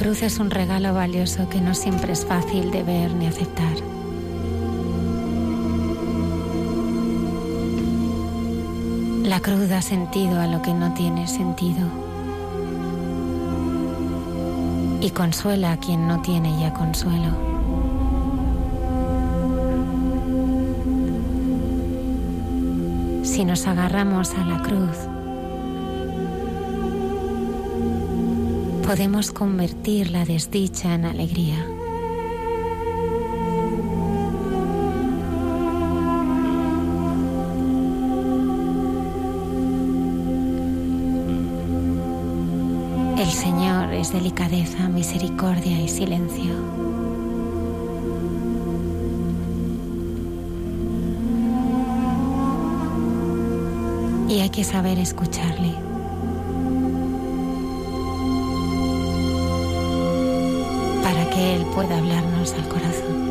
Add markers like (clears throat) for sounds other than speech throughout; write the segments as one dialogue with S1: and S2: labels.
S1: Cruz es un regalo valioso que no siempre es fácil de ver ni aceptar. La cruz da sentido a lo que no tiene sentido y consuela a quien no tiene ya consuelo. Si nos agarramos a la cruz, podemos convertir la desdicha en alegría. El Señor es delicadeza, misericordia y silencio. Y hay que saber escucharle. Pueda hablarnos al corazón.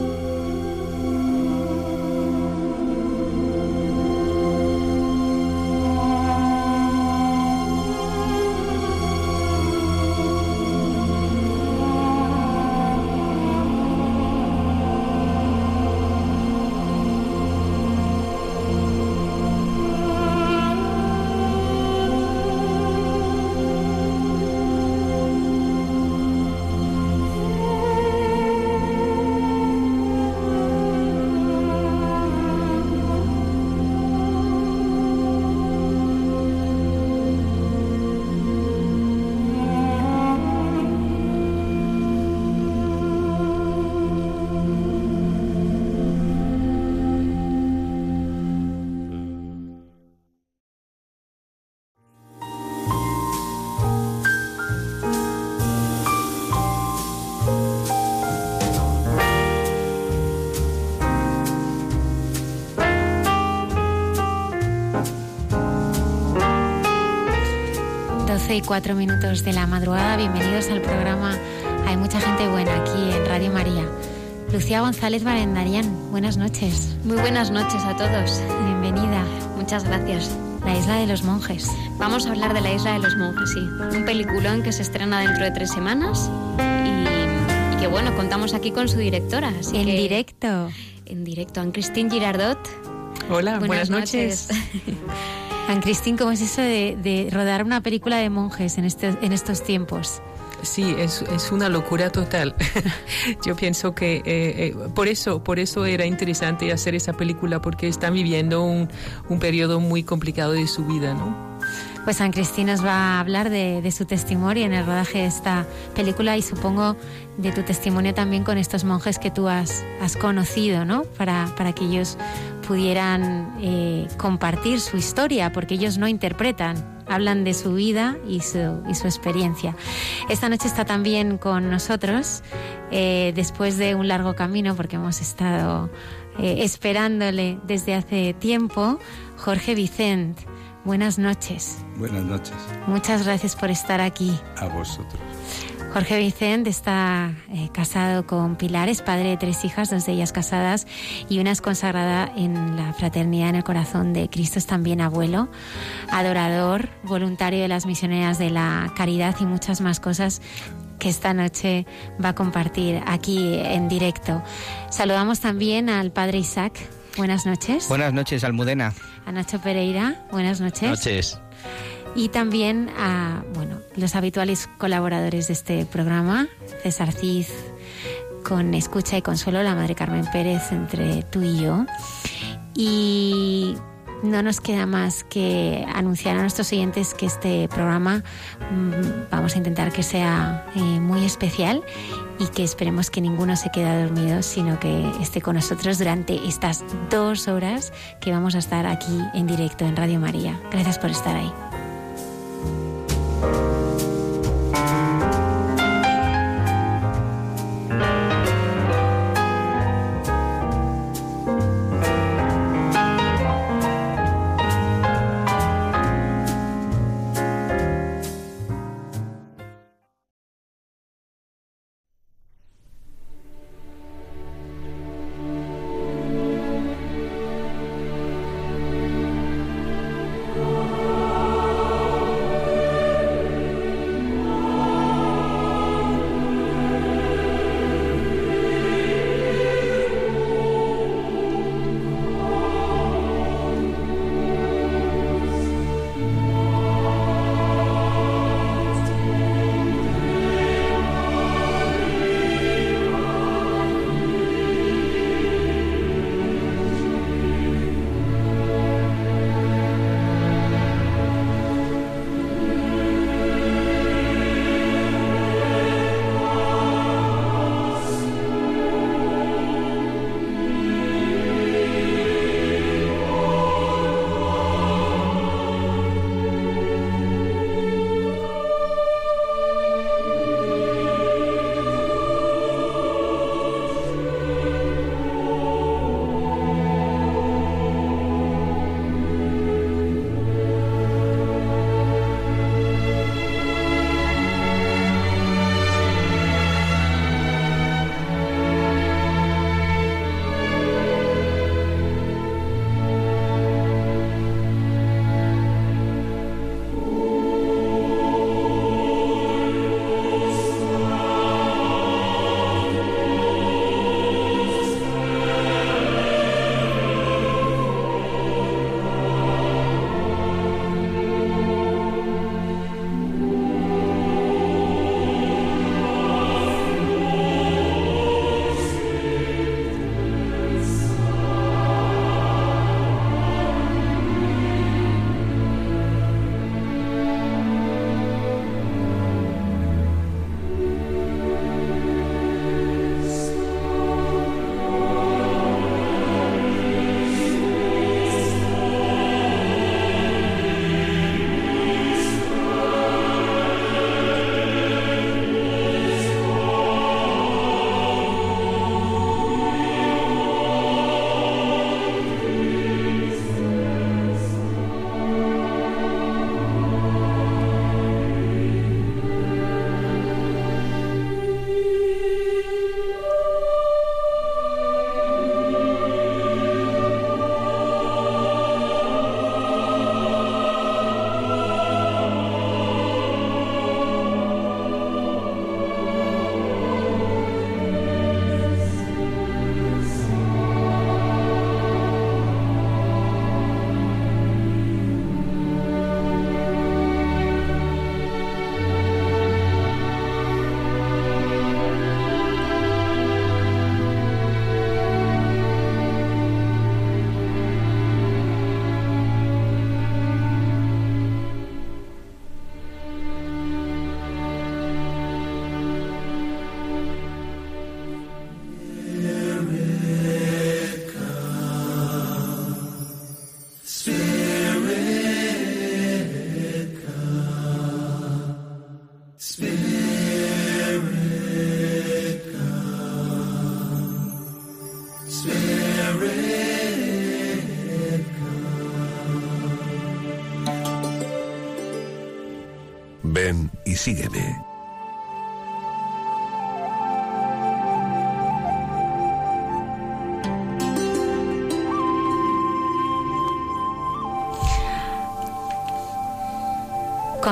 S1: Y cuatro minutos de la madrugada. Bienvenidos al programa Hay mucha gente buena aquí en Radio María. Lucía González Barendarian, buenas noches.
S2: Muy buenas noches a todos.
S1: Bienvenida.
S2: Muchas gracias.
S1: La Isla de los Monjes.
S2: Vamos a hablar de la Isla de los Monjes, sí. Un peliculón que se estrena dentro de tres semanas y, que bueno, contamos aquí con su directora.
S1: en directo.
S2: En directo, Anne Christine Girardot.
S3: Hola, buenas, noches. (laughs)
S1: San Cristín, ¿cómo es eso de, rodar una película de monjes en, este, en estos tiempos?
S3: Sí, es, una locura total. (laughs) Yo pienso que eh, eh, por eso por eso era interesante hacer esa película porque están viviendo un, un periodo muy complicado de su vida, ¿no?
S1: Pues San Cristín nos va a hablar de, su testimonio en el rodaje de esta película y supongo de tu testimonio también con estos monjes que tú has, has conocido, ¿no? Para, para que ellos pudieran eh, compartir su historia, porque ellos no interpretan, hablan de su vida y su, y su experiencia. Esta noche está también con nosotros, eh, después de un largo camino, porque hemos estado eh, esperándole desde hace tiempo, Jorge Vicente. Buenas noches.
S4: Buenas noches.
S1: Muchas gracias por estar aquí.
S4: A vosotros.
S1: Jorge Vicente está eh, casado con Pilar, es padre de tres hijas, dos de ellas casadas y una es consagrada en la fraternidad en el corazón de Cristo, es también abuelo, adorador, voluntario de las misioneras de la caridad y muchas más cosas que esta noche va a compartir aquí en directo. Saludamos también al padre Isaac. Buenas noches.
S4: Buenas noches, Almudena.
S1: A Nacho Pereira. Buenas noches.
S4: Noches
S1: y también a bueno, los habituales colaboradores de este programa, César Cid, con Escucha y Consuelo, la Madre Carmen Pérez, entre tú y yo. Y no nos queda más que anunciar a nuestros oyentes que este programa mm, vamos a intentar que sea eh, muy especial y que esperemos que ninguno se quede dormido, sino que esté con nosotros durante estas dos horas que vamos a estar aquí en directo en Radio María. Gracias por estar ahí.
S5: Ven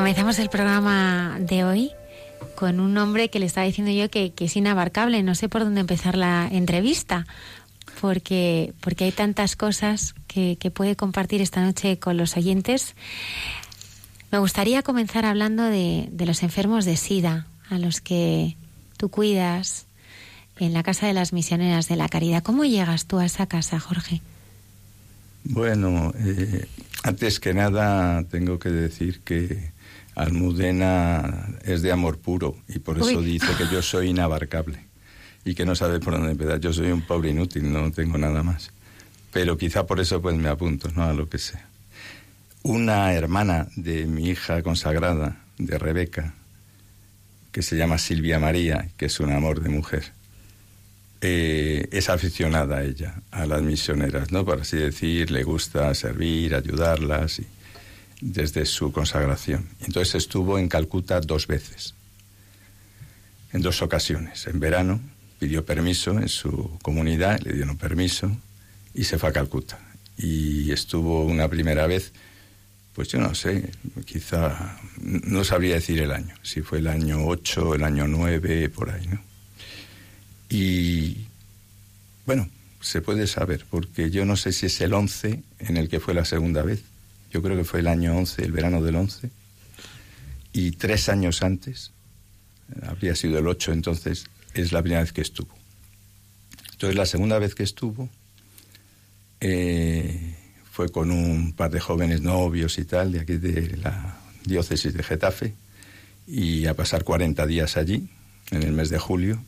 S1: Comenzamos el programa de hoy con un hombre que le estaba diciendo yo que, es inabarcable. No sé por dónde empezar la entrevista, porque, porque hay tantas cosas que, puede compartir esta noche con los oyentes. Me gustaría comenzar hablando de, los enfermos de SIDA, a los que tú cuidas en la Casa de las Misioneras de la Caridad. ¿Cómo llegas tú a esa casa, Jorge?
S4: Bueno, eh, antes que nada tengo que decir que Almudena es de amor puro y por eso dice que yo soy inabarcable y que no sabe por dónde empezar. Yo soy un pobre inútil, no tengo nada más. Pero quizá por eso pues me apunto, ¿no? A lo que sea. Una hermana de mi hija consagrada, de Rebeca, que se llama Silvia María, que es un amor de mujer, eh, es aficionada a ella, a las misioneras, ¿no? Por así decir, le gusta servir, ayudarlas, y, desde su consagración. Entonces estuvo en Calcuta dos veces, en dos ocasiones. En verano pidió permiso en su comunidad, le dieron permiso y se fue a Calcuta. Y estuvo una primera vez, pues yo no sé, quizá, no sabría decir el año, si fue el año 8, el año 9, por ahí, ¿no? Y bueno, se puede saber, porque yo no sé si es el 11 en el que fue la segunda vez. Yo creo que fue el año 11, el verano del 11. Y tres años antes, habría sido el 8 entonces, es la primera vez que estuvo. Entonces la segunda vez que estuvo eh, fue con un par de jóvenes novios y tal, de aquí de la diócesis de Getafe, y a pasar 40 días allí, en el mes de julio,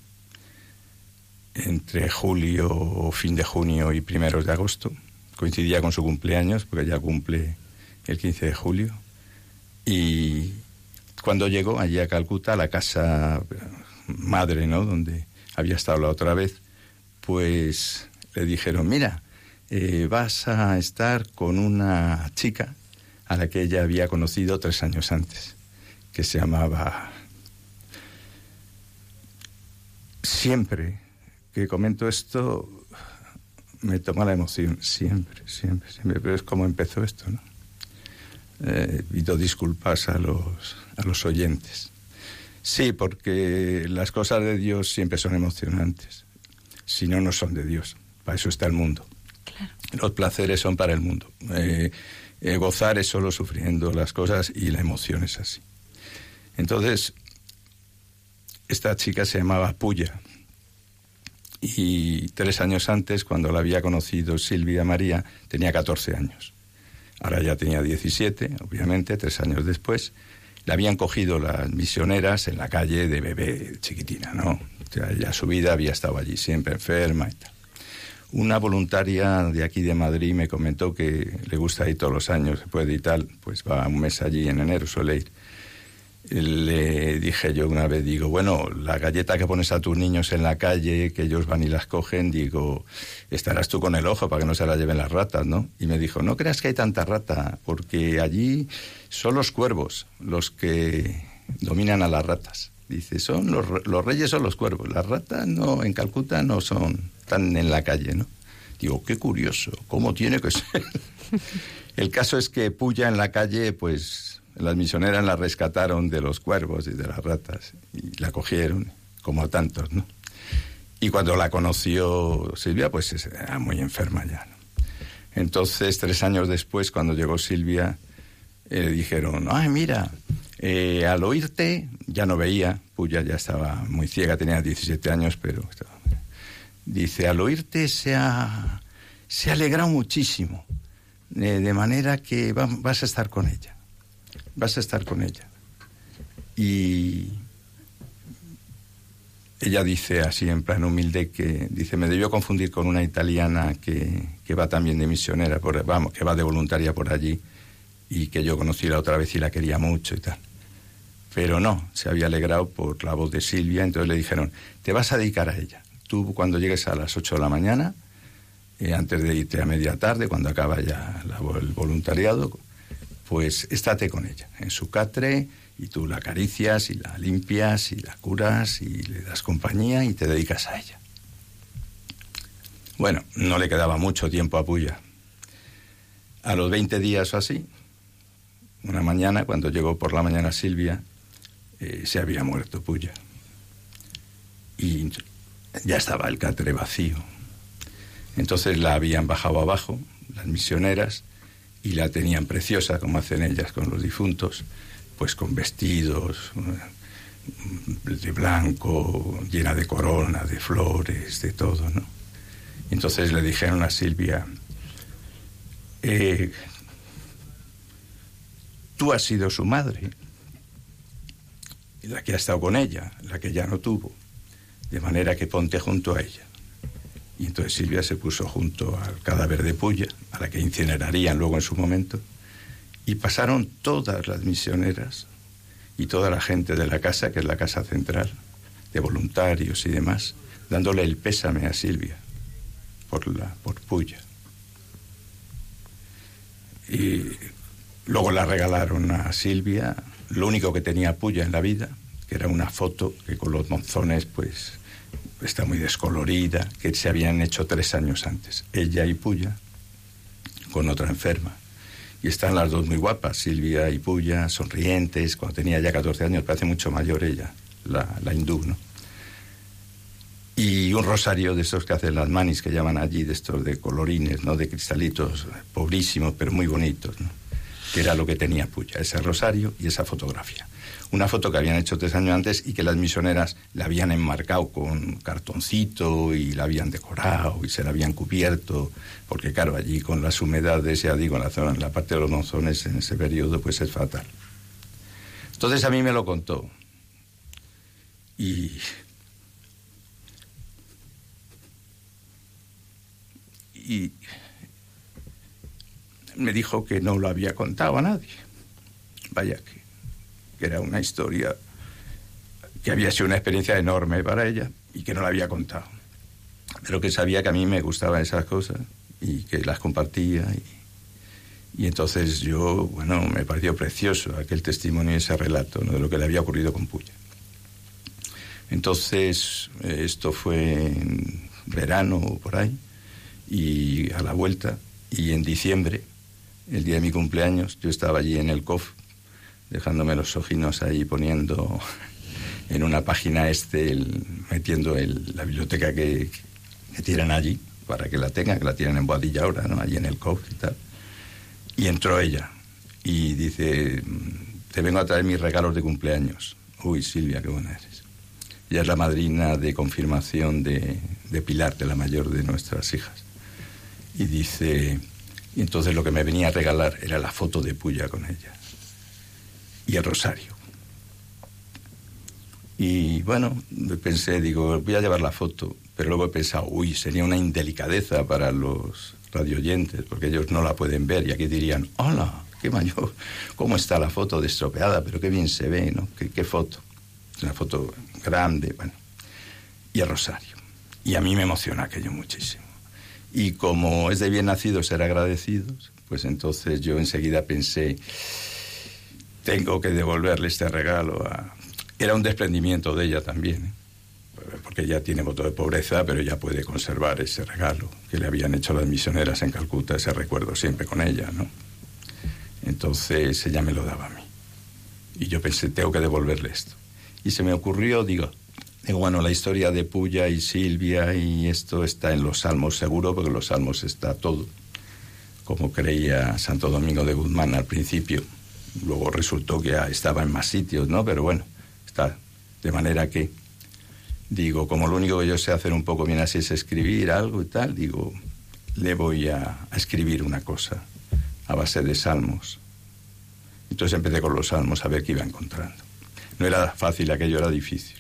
S4: entre julio, fin de junio y primeros de agosto. Coincidía con su cumpleaños, porque ya cumple el 15 de julio. Y cuando llegó allí a Calcuta, a la casa madre, ¿no? Donde había estado la otra vez, pues le dijeron, mira, eh, vas a estar con una chica a la que ella había conocido tres años antes, que se llamaba... Siempre que comento esto me toma la emoción, siempre, siempre, siempre, pero es como empezó esto, ¿no? Eh, pido disculpas a los, a los oyentes. Sí, porque las cosas de Dios siempre son emocionantes, si no, no son de Dios, para eso está el mundo. Los placeres son para el mundo. Eh, eh, gozar es solo sufriendo las cosas y la emoción es así. Entonces, esta chica se llamaba Puya y tres años antes, cuando la había conocido Silvia María, tenía 14 años. Ahora ya tenía 17, obviamente, tres años después. La habían cogido las misioneras en la calle de bebé chiquitina, ¿no? O sea, ya su vida había estado allí, siempre enferma y tal. Una voluntaria de aquí de Madrid me comentó que le gusta ir todos los años, se puede ir tal, pues va un mes allí en enero, suele ir le dije yo una vez, digo, bueno, la galleta que pones a tus niños en la calle, que ellos van y las cogen, digo, estarás tú con el ojo para que no se la lleven las ratas, ¿no? Y me dijo, no creas que hay tanta rata, porque allí son los cuervos los que dominan a las ratas. Dice, son los, los reyes son los cuervos, las ratas no, en Calcuta no son tan en la calle, ¿no? Digo, qué curioso, ¿cómo tiene que ser? (laughs) el caso es que Puya en la calle, pues las misioneras la rescataron de los cuervos y de las ratas y la cogieron, como a tantos, ¿no? Y cuando la conoció Silvia, pues era muy enferma ya. Entonces, tres años después, cuando llegó Silvia, eh, le dijeron, ay, mira, eh, al oírte, ya no veía, Puya ya estaba muy ciega, tenía 17 años, pero dice, al oírte se ha, se alegrado muchísimo, eh, de manera que vas a estar con ella vas a estar con ella. Y ella dice así en plan humilde que dice me debió confundir con una italiana que, que va también de misionera por, vamos que va de voluntaria por allí y que yo conocí la otra vez y la quería mucho y tal pero no se había alegrado por la voz de Silvia entonces le dijeron te vas a dedicar a ella tú cuando llegues a las 8 de la mañana eh, antes de irte a media tarde cuando acaba ya el voluntariado pues estate con ella en su catre y tú la acaricias y la limpias y la curas y le das compañía y te dedicas a ella. Bueno, no le quedaba mucho tiempo a Puya. A los 20 días o así, una mañana, cuando llegó por la mañana Silvia, eh, se había muerto Puya. Y ya estaba el catre vacío. Entonces la habían bajado abajo, las misioneras, y la tenían preciosa, como hacen ellas con los difuntos, pues con vestidos eh, de blanco, llena de corona, de flores, de todo, ¿no? Entonces le dijeron a Silvia, eh, tú has sido su madre, la que ha estado con ella, la que ya no tuvo, de manera que ponte junto a ella. Y entonces Silvia se puso junto al cadáver de Puya, a la que incinerarían luego en su momento, y pasaron todas las misioneras y toda la gente de la casa, que es la casa central, de voluntarios y demás, dándole el pésame a Silvia por, la, por Puya. Y luego la regalaron a Silvia, lo único que tenía Puya en la vida, que era una foto que con los monzones pues está muy descolorida, que se habían hecho tres años antes, ella y Puya, con otra enferma. Y están las dos muy guapas, Silvia y Puya, sonrientes, cuando tenía ya 14 años, parece mucho mayor ella, la, hindú, ¿no? y un rosario de estos que hacen las manis, que llaman allí, de estos de colorines, ¿no? De cristalitos, pobrísimos, pero muy bonitos. Que era lo que tenía Puya, ese rosario y esa fotografía. Una foto que habían hecho tres años antes y que las misioneras la habían enmarcado con cartoncito y la habían decorado y se la habían cubierto, porque claro, allí con las humedades, ya digo, en la, zona, en la parte de los monzones en ese periodo, pues es fatal. Entonces a mí me lo contó. Y y me dijo que no lo había contado a nadie. Vaya que, era una historia que había sido una experiencia enorme para ella y que no la había contado. Pero que sabía que a mí me gustaban esas cosas y que las compartía. Y, entonces yo, bueno, me pareció precioso aquel testimonio y ese relato de lo que le había ocurrido con Puya. Entonces, esto fue en verano o por ahí y a la vuelta, y en diciembre, el día de mi cumpleaños, yo estaba allí en el COF, dejándome los ojinos ahí poniendo en una página este, metiendo la biblioteca que, que, tienen allí, para que la tengan, que la tienen en Boadilla ahora, ¿no? Allí en el COF y tal. Y entró ella y dice, te vengo a traer mis regalos de cumpleaños. Uy, Silvia, qué buena eres. Ella es la madrina de confirmación de, de Pilar, de la mayor de nuestras hijas y dice, entonces lo que me venía a regalar era la foto de Puya con ella y el rosario. Y bueno, pensé, digo, voy a llevar la foto, pero luego he pensado, uy, sería una indelicadeza para los radioyentes, porque ellos no la pueden ver y aquí dirían, hola, qué mayor, cómo está la foto destropeada, pero qué bien se ve, ¿no? Qué, foto. Una foto grande, bueno. Y el rosario. Y a mí me emociona aquello muchísimo. Y como es de bien nacido ser agradecidos, pues entonces yo enseguida pensé, tengo que devolverle este regalo a... Era un desprendimiento de ella también, ¿eh? porque ella tiene voto de pobreza, pero ella puede conservar ese regalo que le habían hecho las misioneras en Calcuta, ese recuerdo siempre con ella, ¿no? Entonces ella me lo daba a mí. Y yo pensé, tengo que devolverle esto. Y se me ocurrió, digo, Digo, bueno, la historia de Puya y Silvia y esto está en los Salmos seguro, porque en los Salmos está todo, como creía Santo Domingo de Guzmán al principio. Luego resultó que estaba en más sitios, ¿no? Pero bueno, está. De manera que, digo, como lo único que yo sé hacer un poco bien así es escribir algo y tal, digo, le voy a, a escribir una cosa a base de salmos. Entonces empecé con los salmos a ver qué iba encontrando. No era fácil, aquello era difícil.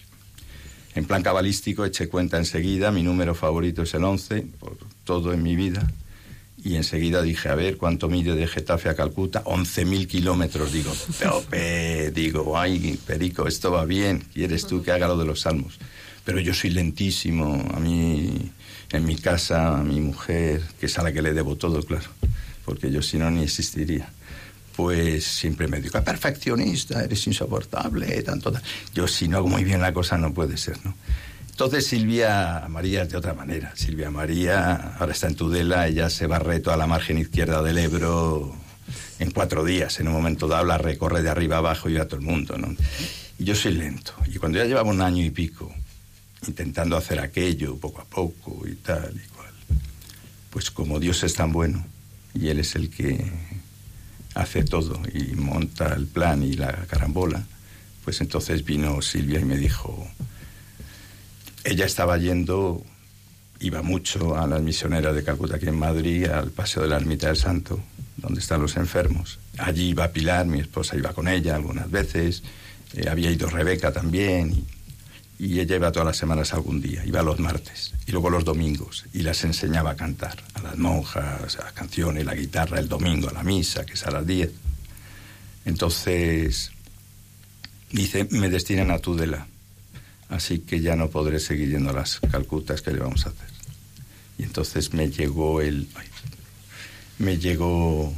S4: En plan cabalístico eché cuenta enseguida, mi número favorito es el 11, por todo en mi vida. Y enseguida dije, a ver, ¿cuánto mide de Getafe a Calcuta? 11.000 kilómetros. Digo, tope, digo, ay, Perico, esto va bien, ¿quieres tú que haga lo de los salmos? Pero yo soy lentísimo, a mí, en mi casa, a mi mujer, que es a la que le debo todo, claro, porque yo si no ni existiría pues siempre me digo, perfeccionista, eres insoportable, tanto, Yo si no hago muy bien la cosa no puede ser, ¿no? Entonces Silvia María de otra manera. Silvia María ahora está en Tudela, ella se barre toda la margen izquierda del Ebro en cuatro días, en un momento dado, la recorre de arriba abajo y a todo el mundo. Y yo soy lento. Y cuando ya llevaba un año y pico intentando hacer aquello poco a poco y tal y cual, pues como Dios es tan bueno y Él es el que hace todo y monta el plan y la carambola, pues entonces vino Silvia y me dijo, ella estaba yendo, iba mucho a las misioneras de Calcuta aquí en Madrid, al Paseo de la Ermita del Santo, donde están los enfermos. Allí iba Pilar, mi esposa iba con ella algunas veces, eh, había ido Rebeca también, y, y, ella iba todas las semanas algún día, iba los martes, y luego los domingos, y las enseñaba a cantar, a las monjas, a las canciones, la guitarra, el domingo, a la misa, que es a las 10. Entonces, dice, me destinan a Tudela, así que ya no podré seguir yendo a las Calcutas que le vamos a hacer. Y entonces me llegó el... Ay, me llegó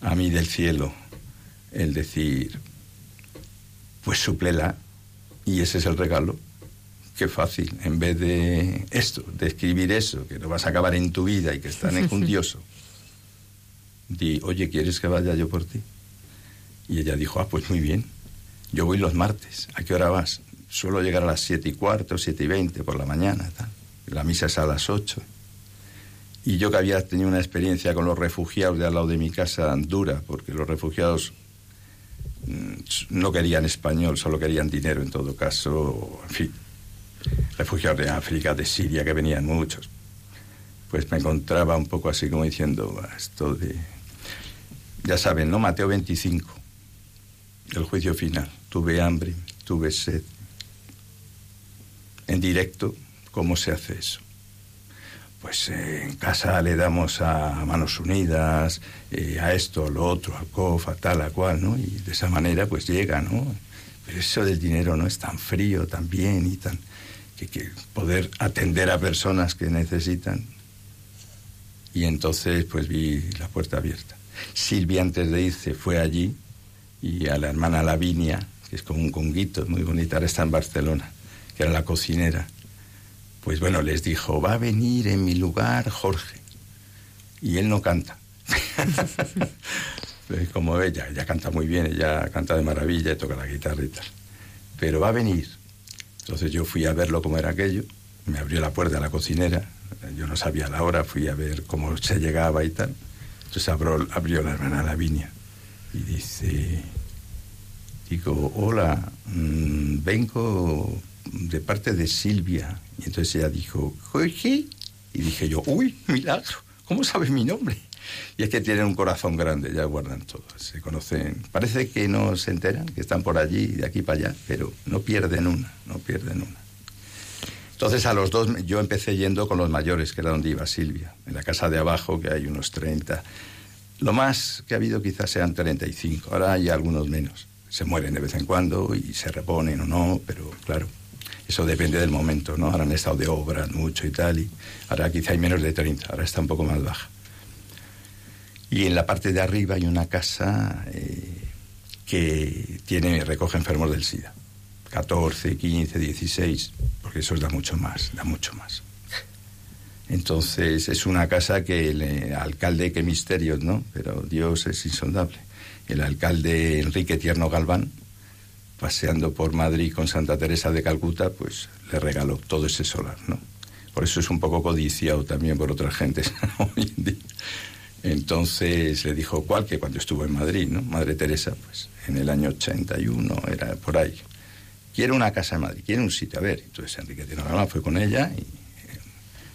S4: a mí del cielo el decir, pues suplela, y ese es el regalo. Qué fácil, en vez de esto, de escribir eso, que no vas a acabar en tu vida y que es tan (laughs) enjundioso, di, oye, ¿quieres que vaya yo por ti? Y ella dijo, ah, pues muy bien, yo voy los martes, ¿a qué hora vas? Suelo llegar a las siete y cuarto, siete y veinte por la mañana. La misa es a las ocho. Y yo que había tenido una experiencia con los refugiados de al lado de mi casa dura, porque los refugiados no querían español, solo querían dinero en todo caso, en fin, refugiados de África, de Siria, que venían muchos. Pues me encontraba un poco así como diciendo, esto de... Ya saben, ¿no? Mateo 25, el juicio final. Tuve hambre, tuve sed. En directo, ¿cómo se hace eso? pues eh, en casa le damos a manos unidas, eh, a esto, a lo otro, al COF, a tal, a cual, ¿no? Y de esa manera pues llega, ¿no? Pero eso del dinero no es tan frío, tan bien y tan... Que, poder atender a personas que necesitan. Y entonces pues vi la puerta abierta. Silvia antes de irse fue allí y a la hermana Lavinia, que es como un conguito, muy bonita, ahora está en Barcelona, que era la cocinera pues bueno, les dijo, va a venir en mi lugar Jorge. Y él no canta. (laughs) Como ella, ella canta muy bien, ella canta de maravilla y toca la guitarra y tal. Pero va a venir. Entonces yo fui a verlo como era aquello, me abrió la puerta a la cocinera, yo no sabía la hora, fui a ver cómo se llegaba y tal. Entonces abrió, abrió la hermana Lavinia y dice, digo, hola, mmm, vengo de parte de Silvia. Y entonces ella dijo, Jorge. Y dije yo, uy, milagro, ¿cómo sabes mi nombre? Y es que tienen un corazón grande, ya guardan todo, se conocen. Parece que no se enteran, que están por allí, de aquí para allá, pero no pierden una, no pierden una. Entonces a los dos, yo empecé yendo con los mayores, que era donde iba Silvia, en la casa de abajo, que hay unos 30. Lo más que ha habido quizás sean 35, ahora hay algunos menos. Se mueren de vez en cuando y se reponen o no, pero claro, eso depende del momento, ¿no? Ahora han estado de obra mucho y tal, y ahora quizá hay menos de 30, ahora está un poco más baja. Y en la parte de arriba hay una casa eh, que tiene, recoge enfermos del SIDA. 14, 15, 16, porque eso da mucho más, da mucho más. Entonces es una casa que el alcalde, qué misterios, ¿no? Pero Dios es insondable. El alcalde Enrique Tierno Galván, paseando por Madrid con Santa Teresa de Calcuta, pues le regaló todo ese solar, ¿no? Por eso es un poco codiciado también por otras gentes (laughs) hoy en día. Entonces le dijo cuál, que cuando estuvo en Madrid, ¿no? Madre Teresa, pues en el año 81, era por ahí. Quiere una casa en Madrid, quiere un sitio. A ver, entonces Enrique Teno Galván fue con ella y eh,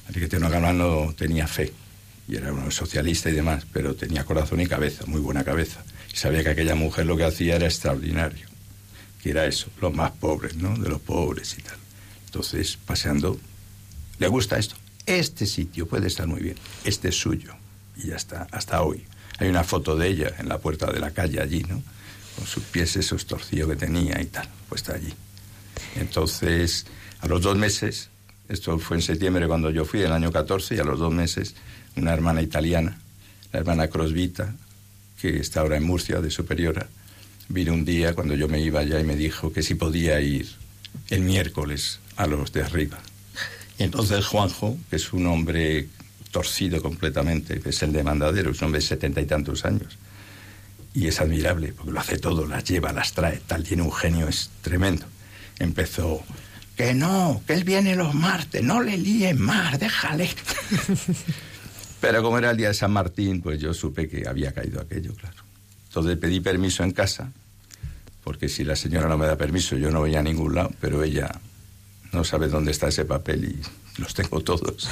S4: Enrique Teno Galván no tenía fe y era uno socialista y demás, pero tenía corazón y cabeza, muy buena cabeza. Y sabía que aquella mujer lo que hacía era extraordinario que era eso, los más pobres, ¿no? De los pobres y tal. Entonces, paseando, ¿le gusta esto? Este sitio puede estar muy bien, este es suyo. Y ya está, hasta hoy. Hay una foto de ella en la puerta de la calle allí, ¿no? Con sus pies esos torcidos que tenía y tal, puesta allí. Entonces, a los dos meses, esto fue en septiembre cuando yo fui, el año 14, y a los dos meses, una hermana italiana, la hermana Crosvita, que está ahora en Murcia, de superiora, vino un día cuando yo me iba allá y me dijo que si podía ir el miércoles a los de arriba. Y entonces Juanjo, que es un hombre torcido completamente, que es el demandadero, es un hombre de setenta y tantos años, y es admirable, porque lo hace todo, las lleva, las trae, tal, tiene un genio, es tremendo. Empezó, que no, que él viene los martes, no le líes más, déjale. (laughs) Pero como era el día de San Martín, pues yo supe que había caído aquello, claro. Entonces pedí permiso en casa, porque si la señora no me da permiso, yo no voy a ningún lado, pero ella no sabe dónde está ese papel y los tengo todos.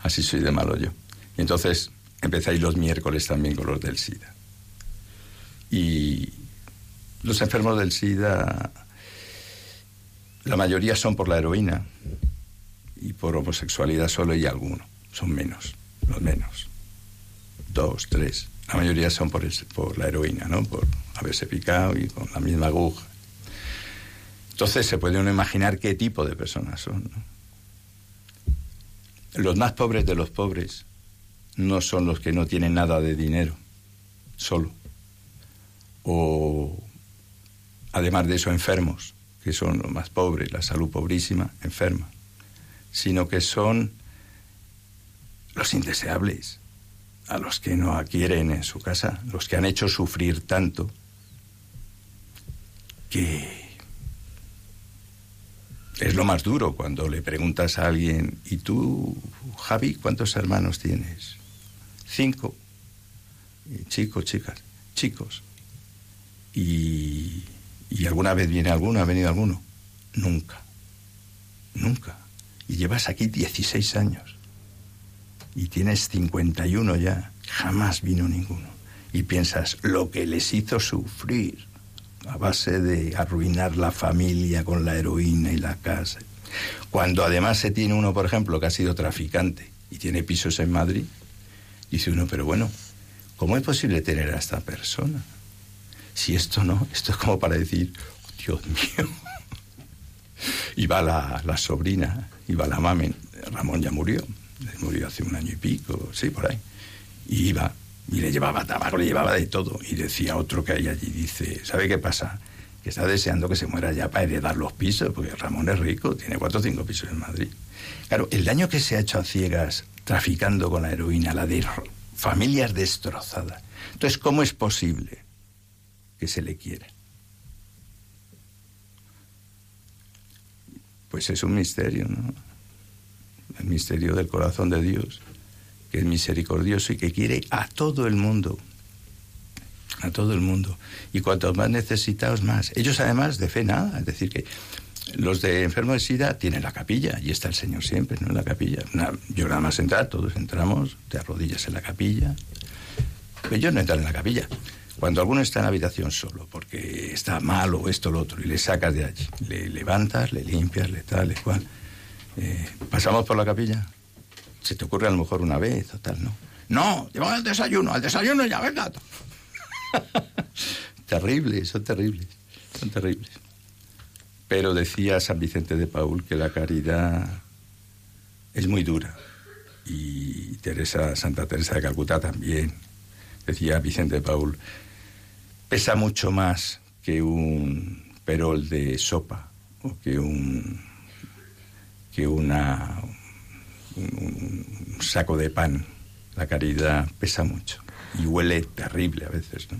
S4: Así soy de malo yo. Y entonces ir los miércoles también con los del SIDA. Y los enfermos del SIDA, la mayoría son por la heroína y por homosexualidad solo y alguno, son menos, los menos. Dos, tres. La mayoría son por, por la heroína, ¿no? Por haberse picado y con la misma aguja. Entonces se puede uno imaginar qué tipo de personas son. Los más pobres de los pobres no son los que no tienen nada de dinero, solo. O, además de eso, enfermos, que son los más pobres, la salud pobrísima, enferma, sino que son los indeseables, a los que no quieren en su casa, los que han hecho sufrir tanto que es lo más duro cuando le preguntas a alguien, ¿y tú, Javi, cuántos hermanos tienes? Cinco. chicos, chicas, chicos. Y, y alguna vez viene alguno, ha venido alguno. Nunca. Nunca. Y llevas aquí 16 años. Y tienes 51 ya. Jamás vino ninguno. Y piensas, lo que les hizo sufrir a base de arruinar la familia con la heroína y la casa. Cuando además se tiene uno, por ejemplo, que ha sido traficante y tiene pisos en Madrid, dice uno, pero bueno, ¿cómo es posible tener a esta persona? Si esto no, esto es como para decir, oh, Dios mío. (laughs) y va la, la sobrina, y va la mamen, Ramón ya murió, murió hace un año y pico, sí, por ahí. Y iba y le llevaba tabaco, le llevaba de todo. Y decía otro que hay allí, dice, ¿sabe qué pasa? Que está deseando que se muera ya para heredar los pisos, porque Ramón es rico, tiene cuatro o cinco pisos en Madrid. Claro, el daño que se ha hecho a ciegas traficando con la heroína, la de familias destrozadas. Entonces, ¿cómo es posible que se le quiera? Pues es un misterio, ¿no? El misterio del corazón de Dios que es misericordioso y que quiere a todo el mundo. A todo el mundo. Y cuantos más necesitados, más. Ellos además de fe nada. Es decir, que los de enfermos de SIDA tienen la capilla y está el Señor siempre, ¿no? En la capilla. yo nada más entrar, todos entramos, te arrodillas en la capilla. Pero yo no entrar en la capilla. Cuando alguno está en la habitación solo, porque está mal o esto o lo otro, y le sacas de allí, le levantas, le limpias, le tal, le cual. Eh, pasamos por la capilla, se te ocurre a lo mejor una vez o tal, ¿no? No, lleva al desayuno, al desayuno ya, venga. (laughs) terribles, son terribles, son terribles. Pero decía San Vicente de Paul que la caridad es muy dura. Y Teresa, Santa Teresa de Calcuta también. Decía Vicente de Paul, pesa mucho más que un perol de sopa o que un que una un, saco de pan. La caridad pesa mucho y huele terrible a veces, ¿no?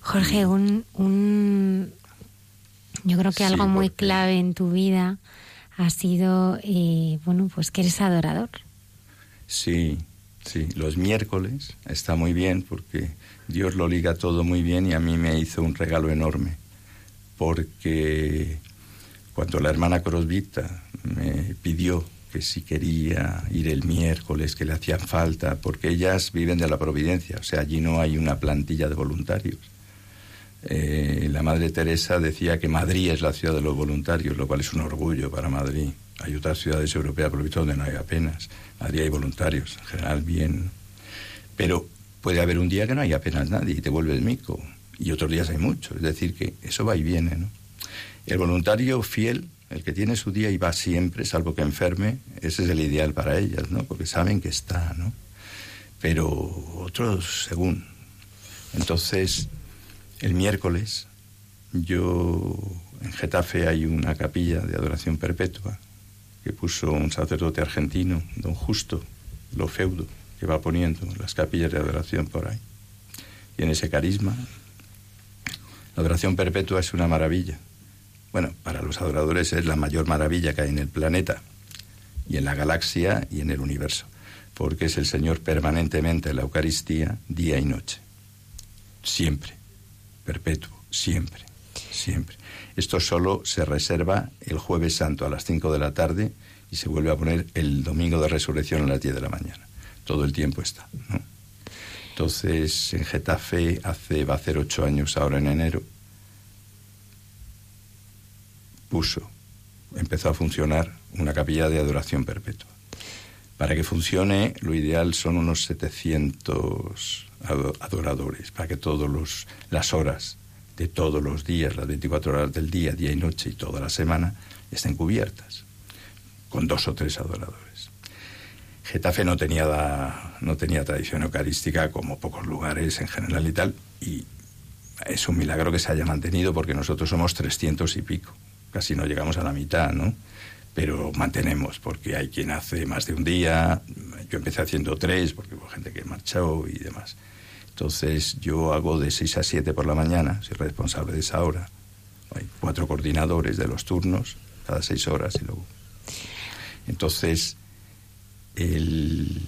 S1: Jorge, un, un yo creo que algo muy clave en tu vida ha sido, eh, bueno, pues que eres adorador.
S4: Sí, sí. Los miércoles está muy bien porque Dios lo liga todo muy bien y a mí me hizo un regalo enorme. Porque cuando la hermana Crosvita me pidió que si quería ir el miércoles, que le hacían falta, porque ellas viven de la providencia, o sea, allí no hay una plantilla de voluntarios. Eh, la Madre Teresa decía que Madrid es la ciudad de los voluntarios, lo cual es un orgullo para Madrid. Hay otras ciudades europeas, por visto, donde no hay apenas. Madrid hay voluntarios, en general bien. Pero puede haber un día que no hay apenas nadie y te vuelves mico. Y otros días hay muchos. Es decir, que eso va y viene. El voluntario fiel el que tiene su día y va siempre, salvo que enferme, ese es el ideal para ellas, ¿no? Porque saben que está, ¿no? Pero otros según. Entonces, el miércoles, yo en Getafe hay una capilla de adoración perpetua que puso un sacerdote argentino, don Justo, lo feudo, que va poniendo las capillas de adoración por ahí. tiene ese carisma. La adoración perpetua es una maravilla. Bueno, para los adoradores es la mayor maravilla que hay en el planeta y en la galaxia y en el universo, porque es el Señor permanentemente en la Eucaristía, día y noche. Siempre, perpetuo, siempre, siempre. Esto solo se reserva el jueves santo a las 5 de la tarde y se vuelve a poner el domingo de resurrección a las 10 de la mañana. Todo el tiempo está. ¿no? Entonces, en Getafe hace, va a hacer ocho años ahora en enero, puso, empezó a funcionar una capilla de adoración perpetua. Para que funcione, lo ideal son unos 700 adoradores, para que todas las horas de todos los días, las 24 horas del día, día y noche y toda la semana, estén cubiertas, con dos o tres adoradores. Getafe no tenía, no tenía tradición eucarística como pocos lugares en general y tal, y es un milagro que se haya mantenido porque nosotros somos 300 y pico, casi no llegamos a la mitad, ¿no? Pero mantenemos, porque hay quien hace más de un día, yo empecé haciendo tres, porque hubo gente que marchó y demás. Entonces yo hago de 6 a 7 por la mañana, soy responsable de esa hora. Hay cuatro coordinadores de los turnos, cada seis horas y luego. Entonces, el,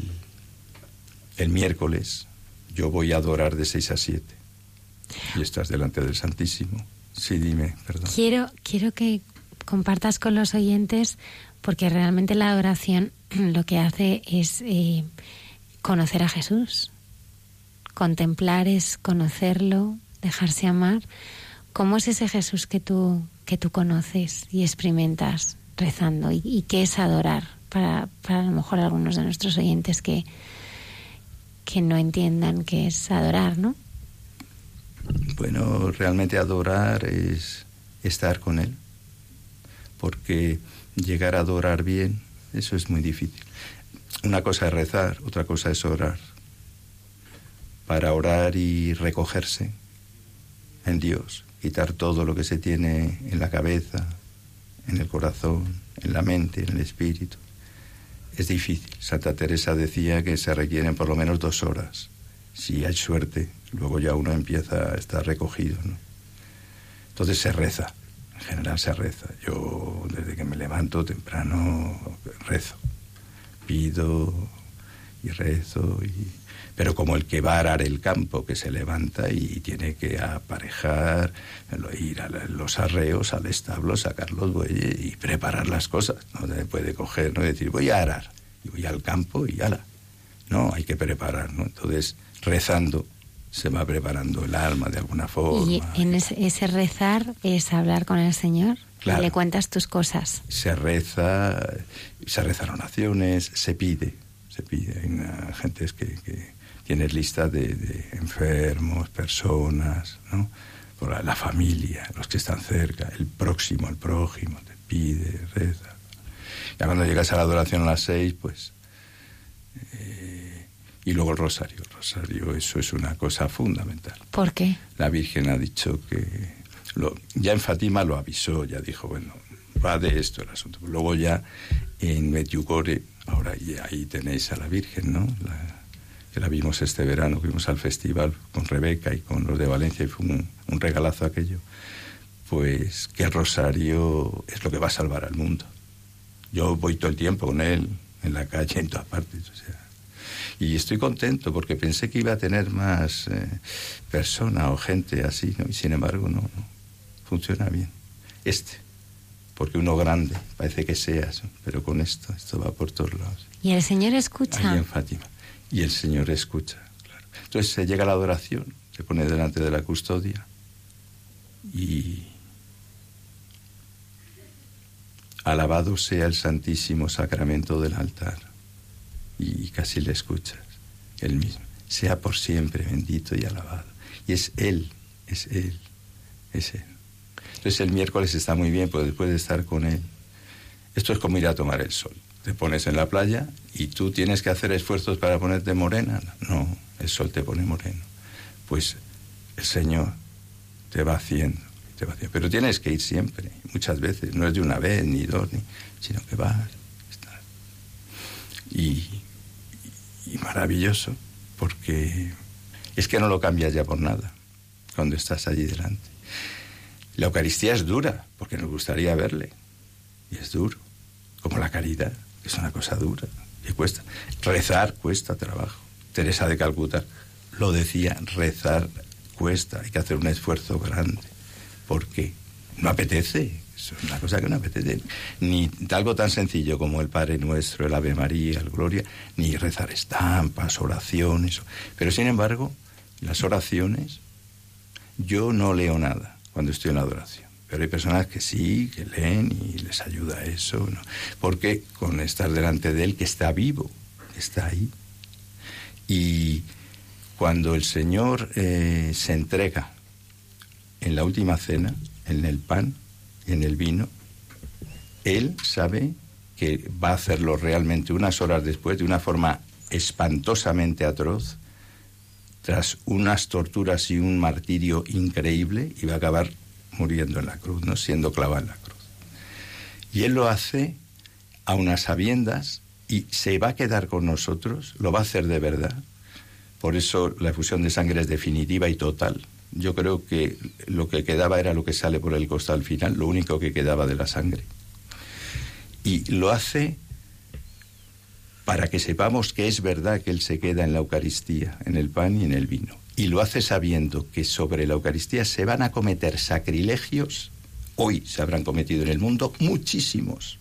S4: el miércoles yo voy a adorar de 6 a 7 y estás delante del Santísimo. Sí, dime, perdón.
S1: Quiero, quiero que compartas con los oyentes, porque realmente la adoración (clears throat) lo que hace es eh, conocer a Jesús Contemplar es conocerlo, dejarse amar. ¿Cómo es ese Jesús que tú, que tú conoces y experimentas rezando? ¿Y, qué es adorar? Para, para, a lo mejor algunos de nuestros oyentes que, que no entiendan qué es adorar, ¿no?
S4: Bueno, realmente adorar es estar con Él. Porque llegar a adorar bien, eso es muy difícil. Una cosa es rezar, otra cosa es orar para orar y recogerse en Dios, quitar todo lo que se tiene en la cabeza, en el corazón, en la mente, en el espíritu. Es difícil. Santa Teresa decía que se requieren por lo menos dos horas. Si hay suerte, luego ya uno empieza a estar recogido. Entonces se reza, en general se reza. Yo desde que me levanto temprano rezo, pido y rezo y pero como el que va a arar el campo, que se levanta y tiene que aparejar, ir a los arreos, al establo, sacar los bueyes y preparar las cosas. No puede coger, no decir voy a arar y voy al campo y ala. No, hay que preparar, ¿no? Entonces, rezando se va preparando el alma de alguna forma.
S1: Y en ese, rezar es hablar con el Señor. Claro. Y le cuentas tus cosas.
S4: Se reza, se rezan oraciones, se pide, se pide. Hay gente que tienes lista de, enfermos, personas, ¿no? Por la, familia, los que están cerca, el próximo, el prójimo, te pide, reza. Ya cuando llegas a la adoración a las seis, pues... Eh, y luego el rosario. El rosario, eso es una cosa fundamental.
S1: ¿Por qué?
S4: La Virgen ha dicho que... Lo, ya en Fátima lo avisó, ya dijo, bueno, va de esto el asunto. Luego ya en Medjugorje, ahora ahí tenéis a la Virgen, ¿no? La, que la vimos este verano, fuimos al festival con Rebeca y con los de Valencia y fue un, regalazo aquello, pues que el rosario es lo que va a salvar al mundo. Yo voy todo el tiempo con él, en la calle, en todas partes. O sea, y estoy contento porque pensé que iba a tener más eh, personas o gente así, y sin embargo no, funciona bien. Este, porque uno grande, parece que seas, pero con esto, esto va por todos lados.
S1: ¿Y el Señor escucha?
S4: Ahí en Fátima y el Señor escucha. Claro. Entonces se llega a la adoración, se pone delante de la custodia y alabado sea el santísimo sacramento del altar y casi le escuchas, él mismo. Sea por siempre bendito y alabado. Y es Él, es Él, es Él. Entonces el miércoles está muy bien, porque después de estar con Él, esto es como ir a tomar el sol te pones en la playa y tú tienes que hacer esfuerzos para ponerte morena. No, el sol te pone moreno. Pues el Señor te va haciendo, te va haciendo. Pero tienes que ir siempre, muchas veces, no es de una vez ni dos, ni, sino que vas. Y, y maravilloso, porque Es que no lo cambias ya por nada cuando estás allí delante. La Eucaristía es dura, porque nos gustaría verle. Y es duro, como la caridad, es una cosa dura, y cuesta. Rezar cuesta trabajo. Teresa de Calcuta lo decía, rezar cuesta, hay que hacer un esfuerzo grande. ¿Por qué? No apetece, es una cosa que no apetece. Ni algo tan sencillo como el Padre Nuestro, el Ave María, el Gloria, ni rezar estampas, oraciones. Pero sin embargo, las oraciones, yo no leo nada cuando estoy en la adoración. Pero hay personas que sí, que leen y les ayuda eso, ¿no? Porque con estar delante de Él, que está vivo, está ahí. Y cuando el Señor eh, se entrega en la última cena, en el pan en el vino, Él sabe que va a hacerlo realmente unas horas después de una forma espantosamente atroz, tras unas torturas y un martirio increíble, y va a acabar muriendo en la cruz, ¿no? siendo clavado en la cruz. Y Él lo hace a unas sabiendas y se va a quedar con nosotros, lo va a hacer de verdad. Por eso la efusión de sangre es definitiva y total. Yo creo que lo que quedaba era lo que sale por el costal final, lo único que quedaba de la sangre. Y lo hace para que sepamos que es verdad que Él se queda en la Eucaristía, en el pan y en el vino. Y lo hace sabiendo que sobre la Eucaristía se van a cometer sacrilegios, hoy se habrán cometido en el mundo muchísimos.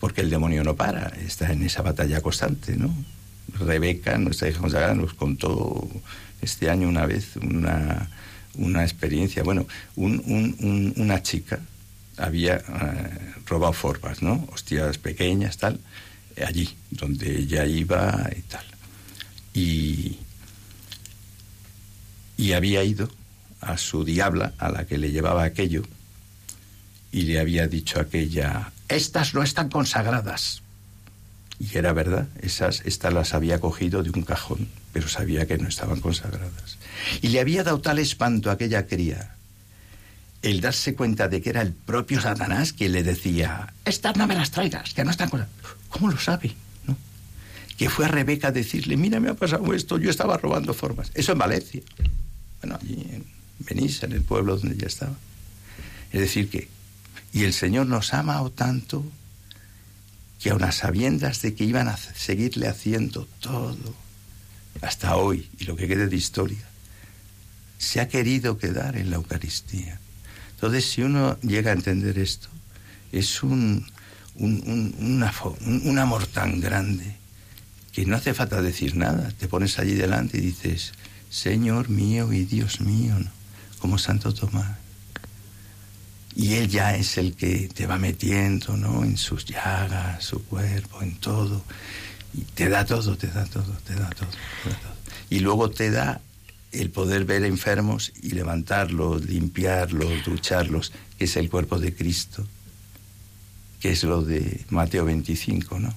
S4: Porque el demonio no para, está en esa batalla constante, ¿no? Rebeca, nuestra hija consagrada, nos contó este año una vez una, una experiencia. Bueno, una chica había eh, robado formas, ¿no? Hostias pequeñas, tal, allí, donde ella iba y tal. Y, y había ido a su diabla, a la que le llevaba aquello, y le había dicho a aquella, estas no están consagradas. Y era verdad, esas, estas las había cogido de un cajón, pero sabía que no estaban consagradas. Y le había dado tal espanto a aquella cría el darse cuenta de que era el propio Satanás quien le decía, estas no me las traigas, que no están con... ¿Cómo lo sabe? ¿No? Que fue a Rebeca a decirle, mira, me ha pasado esto, yo estaba robando formas. Eso en Valencia. Bueno, allí en Benissa, en el pueblo donde ya estaba. Es decir, que... Y el Señor nos ha amado tanto que a unas sabiendas de que iban a seguirle haciendo todo, hasta hoy, y lo que quede de historia, se ha querido quedar en la Eucaristía. Entonces, si uno llega a entender esto, es un, un, amor tan grande que no hace falta decir nada. Te pones allí delante y dices, Señor mío y Dios mío, como Santo Tomás. Y Él ya es el que te va metiendo, ¿no? En sus llagas, su cuerpo, en todo. Y te da todo, te da todo, te da todo. Te da todo. Y luego te da el poder ver enfermos y levantarlos, limpiarlos, ducharlos, que es el cuerpo de Cristo, que es lo de Mateo 25, ¿no?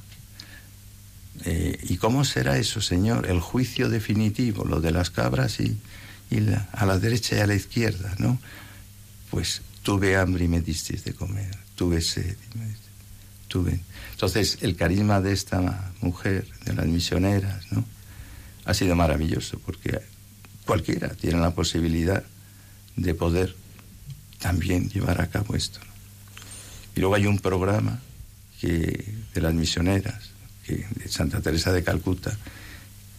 S4: Eh, ¿Y cómo será eso, Señor? El juicio definitivo, lo de las cabras y, a la derecha y a la izquierda, ¿no? Pues tuve hambre y me disteis de comer, tuve sed y me tuve. Entonces, el carisma de esta mujer, de las misioneras, ¿no? Ha sido maravilloso porque cualquiera tiene la posibilidad de poder también llevar a cabo esto. Y luego hay un programa que, de las misioneras, que, de Santa Teresa de Calcuta,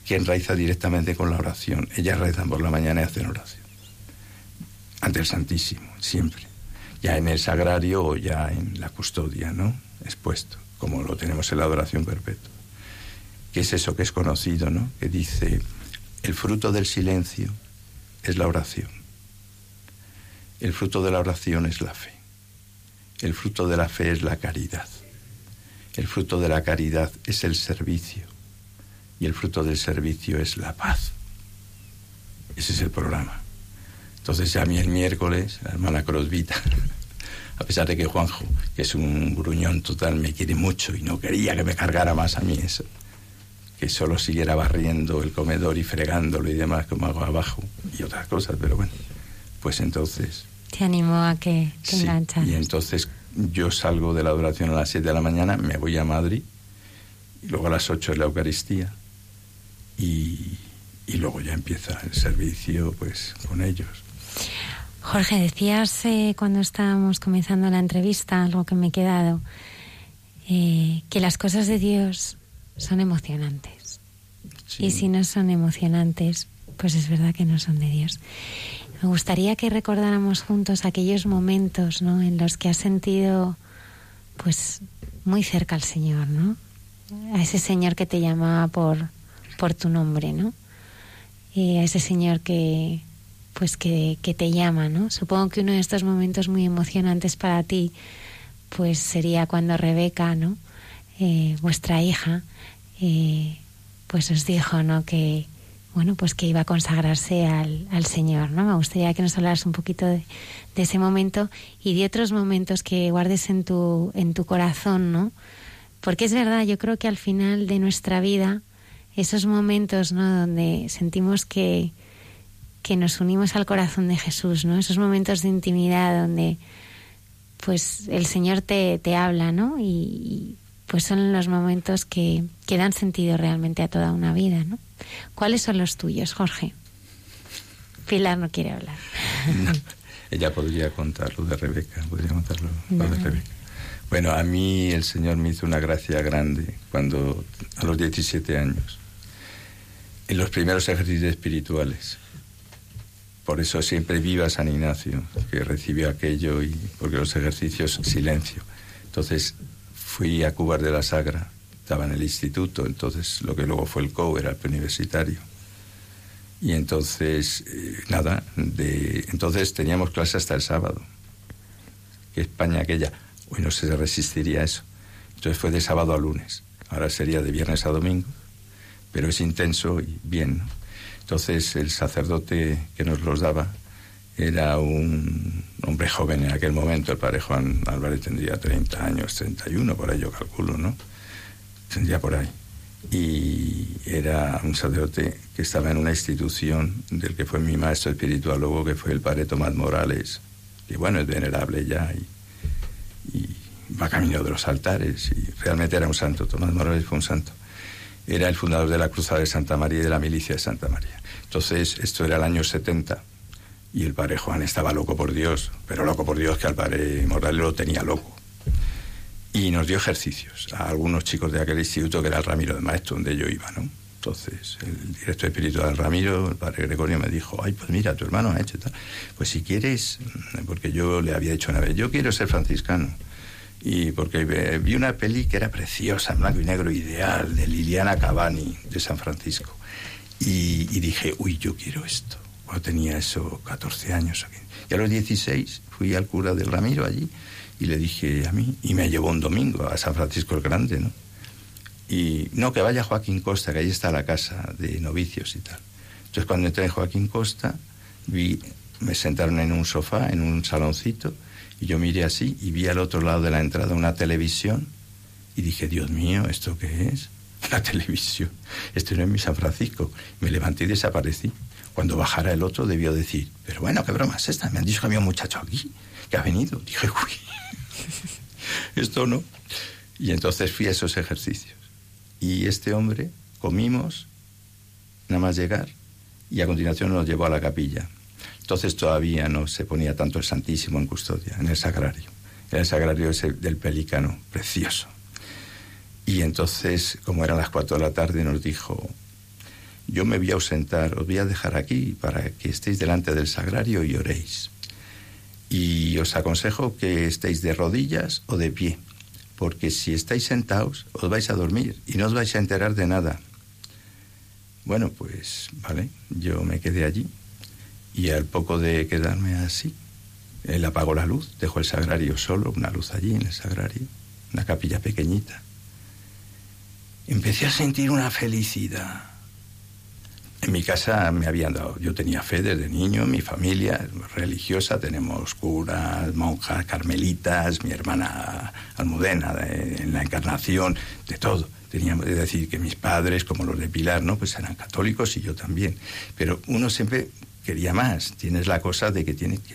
S4: que enraiza directamente con la oración. Ellas rezan por la mañana y hacen oración. Ante el Santísimo, siempre. Ya en el sagrario o ya en la custodia, ¿no? Expuesto, como lo tenemos en la adoración perpetua. Que es eso que es conocido, ¿no? Que dice el fruto del silencio es la oración. El fruto de la oración es la fe. El fruto de la fe es la caridad. El fruto de la caridad es el servicio. Y el fruto del servicio es la paz. Ese es el programa. Entonces ya a mí el miércoles, la hermana Crosvita, (laughs) a pesar de que Juanjo, que es un gruñón total, me quiere mucho y no quería que me cargara más a mí eso, que solo siguiera barriendo el comedor y fregándolo y demás como hago abajo y otras cosas, pero bueno, pues entonces...
S1: Te animó a que te sí,
S4: Y entonces yo salgo de la adoración a las 7 de la mañana, me voy a Madrid y luego a las 8 es la Eucaristía. y, y luego ya empieza el servicio pues con ellos.
S1: Jorge, decías eh, cuando estábamos comenzando la entrevista, algo que me he quedado, eh, que las cosas de Dios son emocionantes.
S4: Sí.
S1: Y si no son emocionantes, pues es verdad que no son de Dios. Me gustaría que recordáramos juntos aquellos momentos, ¿no? En los que has sentido, pues, muy cerca al Señor, ¿no? A ese Señor que te llamaba por, por tu nombre, ¿no? Y a ese Señor que, pues, que, que te llama, ¿no? Supongo que uno de estos momentos muy emocionantes para ti, pues, sería cuando Rebeca, ¿no? Eh, vuestra hija, eh, pues os dijo, ¿no? Que, bueno, pues que iba a consagrarse al, al Señor, ¿no? Me gustaría que nos hablaras un poquito de, de, ese momento y de otros momentos que guardes en tu, en tu corazón, ¿no? Porque es verdad, yo creo que al final de nuestra vida, esos momentos, ¿no? Donde sentimos que, que nos unimos al corazón de Jesús, ¿no? Esos momentos de intimidad donde, pues, el Señor te, te habla, ¿no? Y, y pues son los momentos que, que dan sentido realmente a toda una vida, ¿no? ¿Cuáles son los tuyos, Jorge? Pilar no quiere hablar.
S4: No, (laughs) ella podría contar lo de Rebeca, podría contarlo no. de Rebeca. Bueno, a mí el Señor me hizo una gracia grande cuando, a los 17 años, en los primeros ejercicios espirituales. Por eso siempre viva San Ignacio, que recibió aquello y porque los ejercicios, silencio. Entonces fui a Cubar de la Sagra, estaba en el instituto, entonces lo que luego fue el COU era el preuniversitario. Y entonces, eh, nada, de, entonces teníamos clase hasta el sábado. Que España aquella, hoy no se resistiría a eso. Entonces fue de sábado a lunes, ahora sería de viernes a domingo, pero es intenso y bien. ¿no? Entonces el sacerdote que nos los daba era un hombre joven en aquel momento, el padre Juan Álvarez tendría 30 años, 31, por ahí yo calculo, ¿no? Tendría por ahí. Y era un sacerdote que estaba en una institución del que fue mi maestro espiritual luego que fue el padre Tomás Morales que bueno es venerable ya y, y, va camino de los altares y realmente era un santo. Tomás Morales fue un santo era el fundador de la Cruzada de Santa María y de la milicia de Santa María entonces esto era el año 70 y el padre Juan estaba loco por Dios pero loco por Dios que al padre Morales lo tenía loco y nos dio ejercicios a algunos chicos de aquel instituto que era el Ramiro de Maestro donde yo iba, ¿no? Entonces, el director espiritual Ramiro, el padre Gregorio, me dijo, ay, pues mira, tu hermano ha hecho tal. Pues si quieres, porque yo le había dicho una vez, yo quiero ser franciscano. Y porque vi una peli que era preciosa, en blanco y negro, ideal, de Liliana Cavani, de San Francisco. Y, dije, uy, yo quiero esto. Cuando tenía eso, 14 años. Y a los 16 fui al cura del Ramiro allí y le dije a mí, y me llevó un domingo a San Francisco el Grande, ¿no? Y no, que vaya Joaquín Costa, que ahí está la casa de novicios y tal. Entonces cuando entré en Joaquín Costa, vi, me sentaron en un sofá, en un saloncito, y yo miré así y vi al otro lado de la entrada una televisión y dije, Dios mío, ¿esto qué es? (laughs) La televisión. Esto no es mi San Francisco. Me levanté y desaparecí. Cuando bajara el otro debió decir, pero bueno, qué broma es esta. Me han dicho que había un muchacho aquí que ha venido. (laughs) Dije, uy, (laughs) esto no. Y entonces fui a esos ejercicios. Y este hombre, comimos, nada más llegar, y a continuación nos llevó a la capilla. Entonces todavía no se ponía tanto el Santísimo en custodia, en el sagrario. El sagrario del Pelícano, precioso. Y entonces, como eran las cuatro de la tarde, nos dijo, yo me voy a ausentar, os voy a dejar aquí para que estéis delante del sagrario y oréis. Y os aconsejo que estéis de rodillas o de pie, porque si estáis sentados os vais a dormir y no os vais a enterar de nada. Bueno, pues vale, yo me quedé allí y al poco de quedarme así, él apagó la luz, dejó el sagrario solo, una luz allí en el sagrario, una capilla pequeñita. Empecé a sentir una felicidad. En mi casa me habían dado, yo tenía fe desde niño, mi familia religiosa, tenemos curas, monjas, carmelitas, mi hermana Almudena de, en la encarnación, de todo. Teníamos que decir que mis padres, como los de Pilar, ¿no? Pues eran católicos y yo también. Pero uno siempre quería más. Tienes la cosa de que tiene que.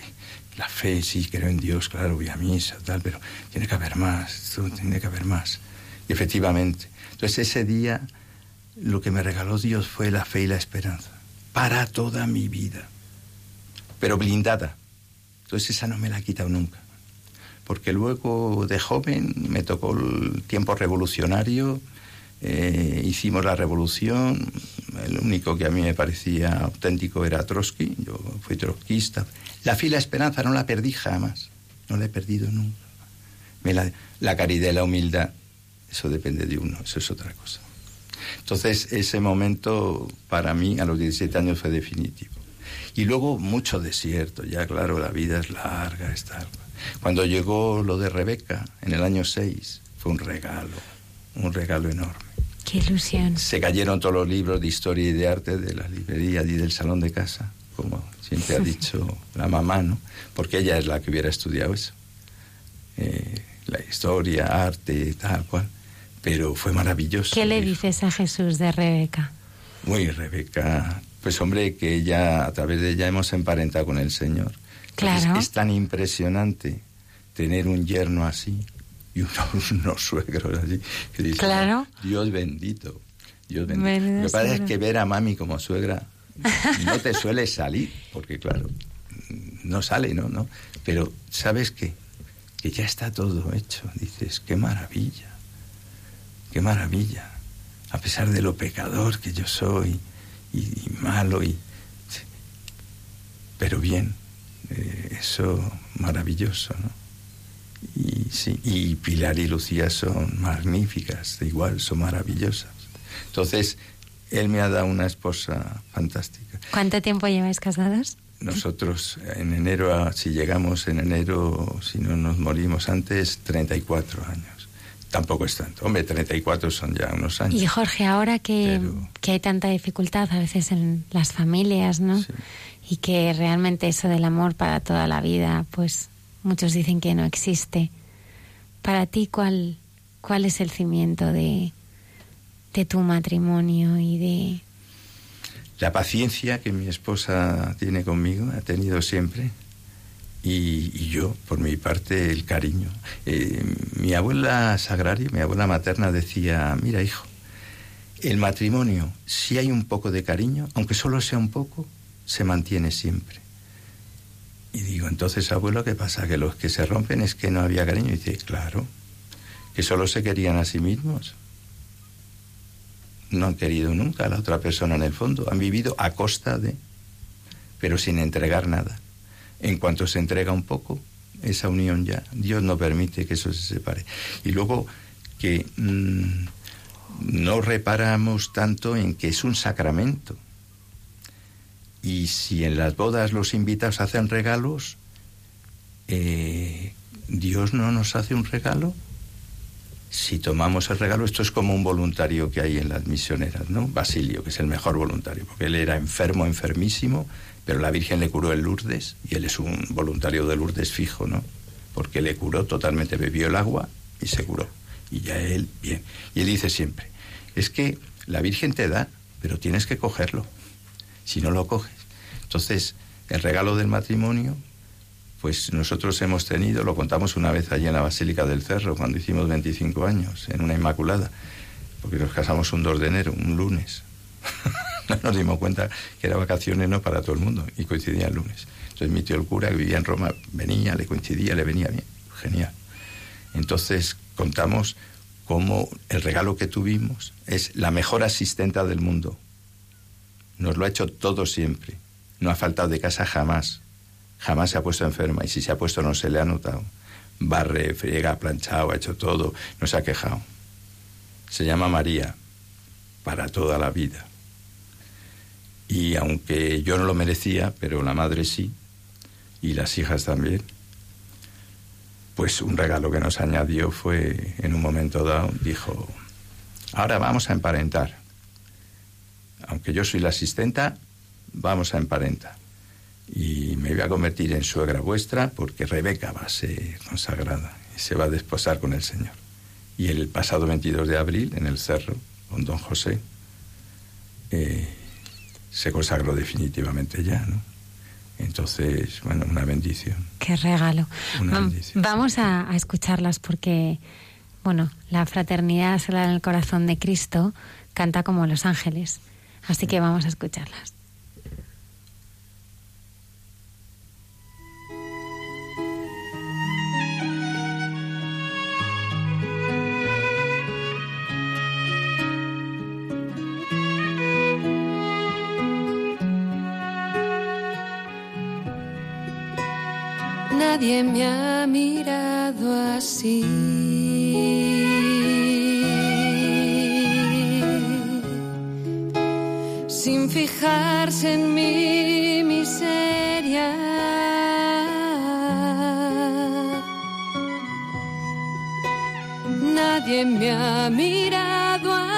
S4: La fe, sí, creo en Dios, claro, voy a misa, tal, pero tiene que haber más, tiene que haber más. Y efectivamente. Entonces ese día lo que me regaló Dios fue la fe y la esperanza para toda mi vida, pero blindada. Entonces esa no me la ha quitado nunca. Porque luego de joven me tocó el tiempo revolucionario, eh, hicimos la revolución, el único que a mí me parecía auténtico era Trotsky, yo fui trotskista. La fe y la esperanza no la perdí jamás, no la he perdido nunca. la, la caridad y la humildad, eso depende de uno, eso es otra cosa. Entonces, ese momento para mí a los 17 años fue definitivo. Y luego mucho desierto, ya claro, la vida es larga, está. Cuando llegó lo de Rebeca en el año 6, fue un regalo, un regalo enorme.
S1: Qué ilusión.
S4: Se cayeron todos los libros de historia y de arte de la librería y del salón de casa, como siempre ha (laughs) dicho la mamá, ¿no? Porque ella es la que hubiera estudiado eso. Eh, la historia, arte, tal cual pero fue maravilloso.
S1: ¿Qué le dices a Jesús de Rebeca?
S4: Muy Rebeca, pues hombre, que ella, a través de ella hemos emparentado con el Señor.
S1: claro.
S4: Es tan impresionante tener un yerno así y unos, (laughs) suegros así que dicen,
S1: claro.
S4: Dios bendito, Dios bendito. Lo que pasa es que ver a mami como suegra no te suele salir, porque claro, no sale, ¿no? ¿no? Pero ¿sabes qué? Que ya está todo hecho. Dices, qué maravilla qué maravilla, a pesar de lo pecador que yo soy y, malo, y, pero bien, eh, eso maravilloso, ¿no? Y, sí, y Pilar y Lucía son magníficas, igual, son maravillosas. Entonces, él me ha dado una esposa fantástica.
S1: ¿Cuánto tiempo lleváis casados?
S4: Nosotros en enero, si llegamos en enero, si no nos morimos antes, 34 años tampoco es tanto. Hombre, 34 son ya unos años.
S1: Y Jorge, ahora que, hay tanta dificultad a veces en las familias, ¿no? Y que realmente eso del amor para toda la vida, pues muchos dicen que no existe. Para ti, ¿cuál, cuál es el cimiento de, de tu matrimonio y de...
S4: La paciencia que mi esposa tiene conmigo, ha tenido siempre, y, yo, por mi parte, el cariño. Eh, mi abuela Sagrario, mi abuela materna, decía, mira hijo, el matrimonio, si hay un poco de cariño, aunque solo sea un poco, se mantiene siempre. Y digo, entonces, abuelo, ¿qué pasa? ¿Que los que se rompen es que no había cariño? Y dice, claro, que solo se querían a sí mismos. No han querido nunca a la otra persona en el fondo. Han vivido a costa de, pero sin entregar nada. En cuanto se entrega un poco, esa unión ya, Dios no permite que eso se separe. Y luego que mm, no reparamos tanto en que es un sacramento. Y si en las bodas los invitados hacen regalos, eh, Dios no nos hace un regalo. Si tomamos el regalo, esto es como un voluntario que hay en las misioneras, ¿no? Basilio, que es el mejor voluntario, porque él era enfermo, enfermísimo, pero la Virgen le curó el Lourdes y él es un voluntario de Lourdes fijo, ¿no? Porque le curó totalmente, bebió el agua y se curó. Y ya él, bien. Y él dice siempre, es que la Virgen te da, pero tienes que cogerlo. Si no lo coges. Entonces, el regalo del matrimonio, pues nosotros hemos tenido, lo contamos una vez allí en la Basílica del Cerro, cuando hicimos 25 años, en una Inmaculada, porque nos casamos un 2 de enero, un lunes. (laughs) nos dimos cuenta que era vacaciones no para todo el mundo y coincidía el lunes. Entonces mi tío el cura que vivía en Roma venía, le coincidía, le venía bien, genial. Entonces contamos cómo el regalo que tuvimos es la mejor asistenta del mundo. Nos lo ha hecho todo siempre. No ha faltado de casa jamás. Jamás se ha puesto enferma y si se ha puesto no se le ha notado. Barre, friega, ha planchado, ha hecho todo, no se ha quejado. Se llama María para toda la vida. Y aunque yo no lo merecía, pero la madre sí, y las hijas también, pues un regalo que nos añadió fue, en un momento dado, dijo, ahora vamos a emparentar. Aunque yo soy la asistenta, vamos a emparentar. Y me voy a convertir en suegra vuestra porque Rebeca va a ser consagrada y se va a desposar con el Señor. Y el pasado 22 de abril, en el cerro, con don José, eh, se consagró definitivamente ya, ¿no? Entonces, bueno, una bendición.
S1: Qué regalo. Vamos a, escucharlas porque, bueno, la fraternidad se da en el corazón de Cristo,
S6: canta como los ángeles. Así que vamos a escucharlas.
S5: Nadie me ha mirado así. Sin fijarse en mi miseria. Nadie me ha mirado así.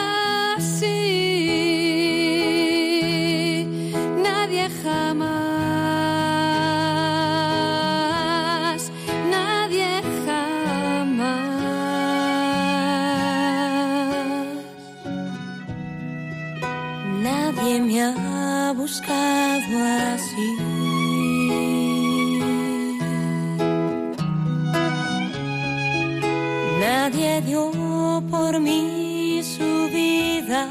S5: Buscado. Nadie dio por mí su vida.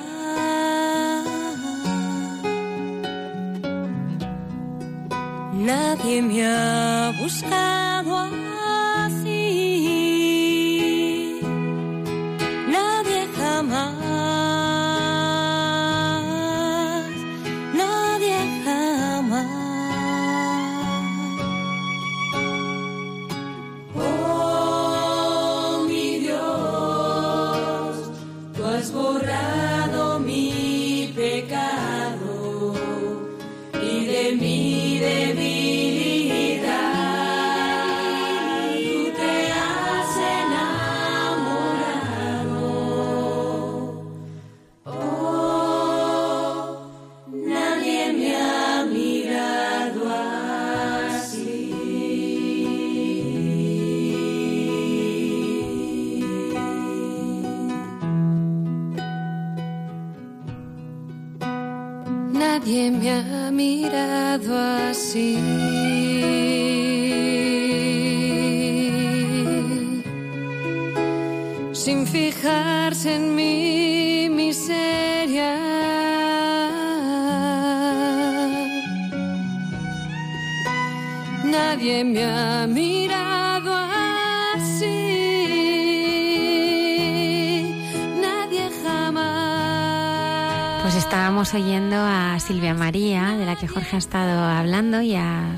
S5: Nadie me ha buscado.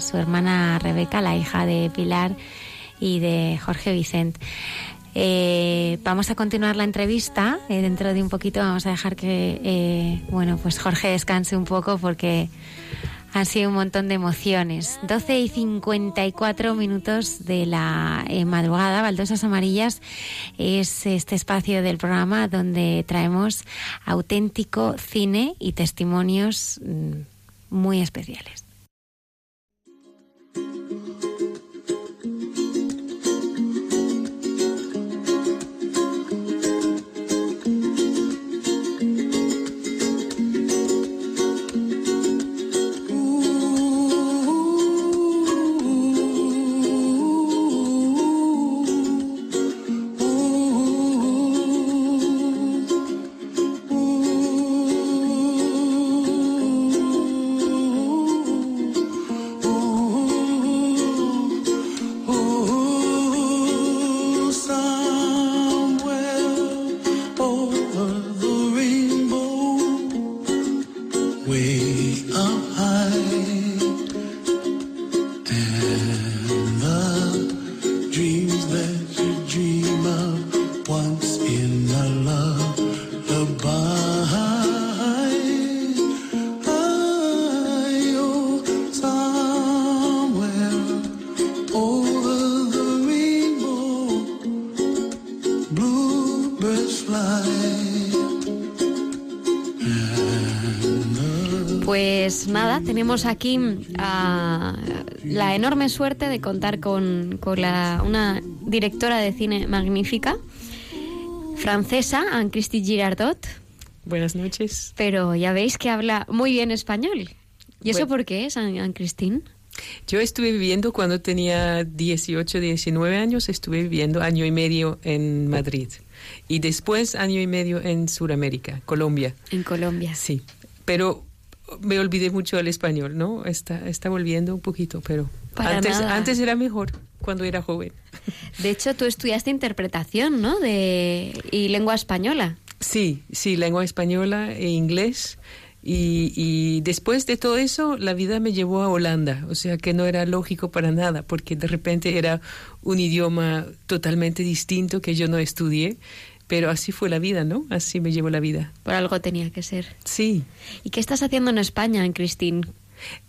S6: Su hermana Rebeca, la hija de Pilar y de Jorge Vicente. Eh, vamos a continuar la entrevista. eh, dentro de un poquito vamos a dejar que, eh, bueno, pues Jorge descanse un poco porque han sido un montón de emociones. 12 y 54 minutos de la madrugada. Baldosas Amarillas es este espacio del programa donde traemos auténtico cine y testimonios mm, muy especiales.
S2: Tenemos aquí ah, la enorme suerte de contar con, con la- una directora de cine magnífica, francesa, Anne-Christine Girardot,
S3: Buenas noches.
S2: pero ya veis que habla muy bien español. ¿Y eso
S3: Bueno.
S2: por qué es, Anne- Anne-Christine?
S3: Yo estuve viviendo cuando tenía 18, 19 años, estuve viviendo año y medio en Madrid y después año y medio en Sudamérica, Colombia.
S2: En Colombia.
S3: Sí, pero me olvidé mucho del español, ¿no? Está, está volviendo un poquito, pero
S2: Para
S3: antes,
S2: nada.
S3: antes era mejor cuando era joven.
S2: De hecho, tú estudiaste interpretación, ¿no? De y lengua española.
S3: Sí, sí, lengua española e inglés. Y, y después de todo eso, la vida me llevó a Holanda. O sea que no era lógico para nada, porque de repente era un idioma totalmente distinto que yo no estudié. Pero así fue la vida, ¿no? Así me llevó la vida.
S2: Por algo tenía que ser.
S3: Sí.
S2: ¿Y qué estás haciendo en España, Cristín?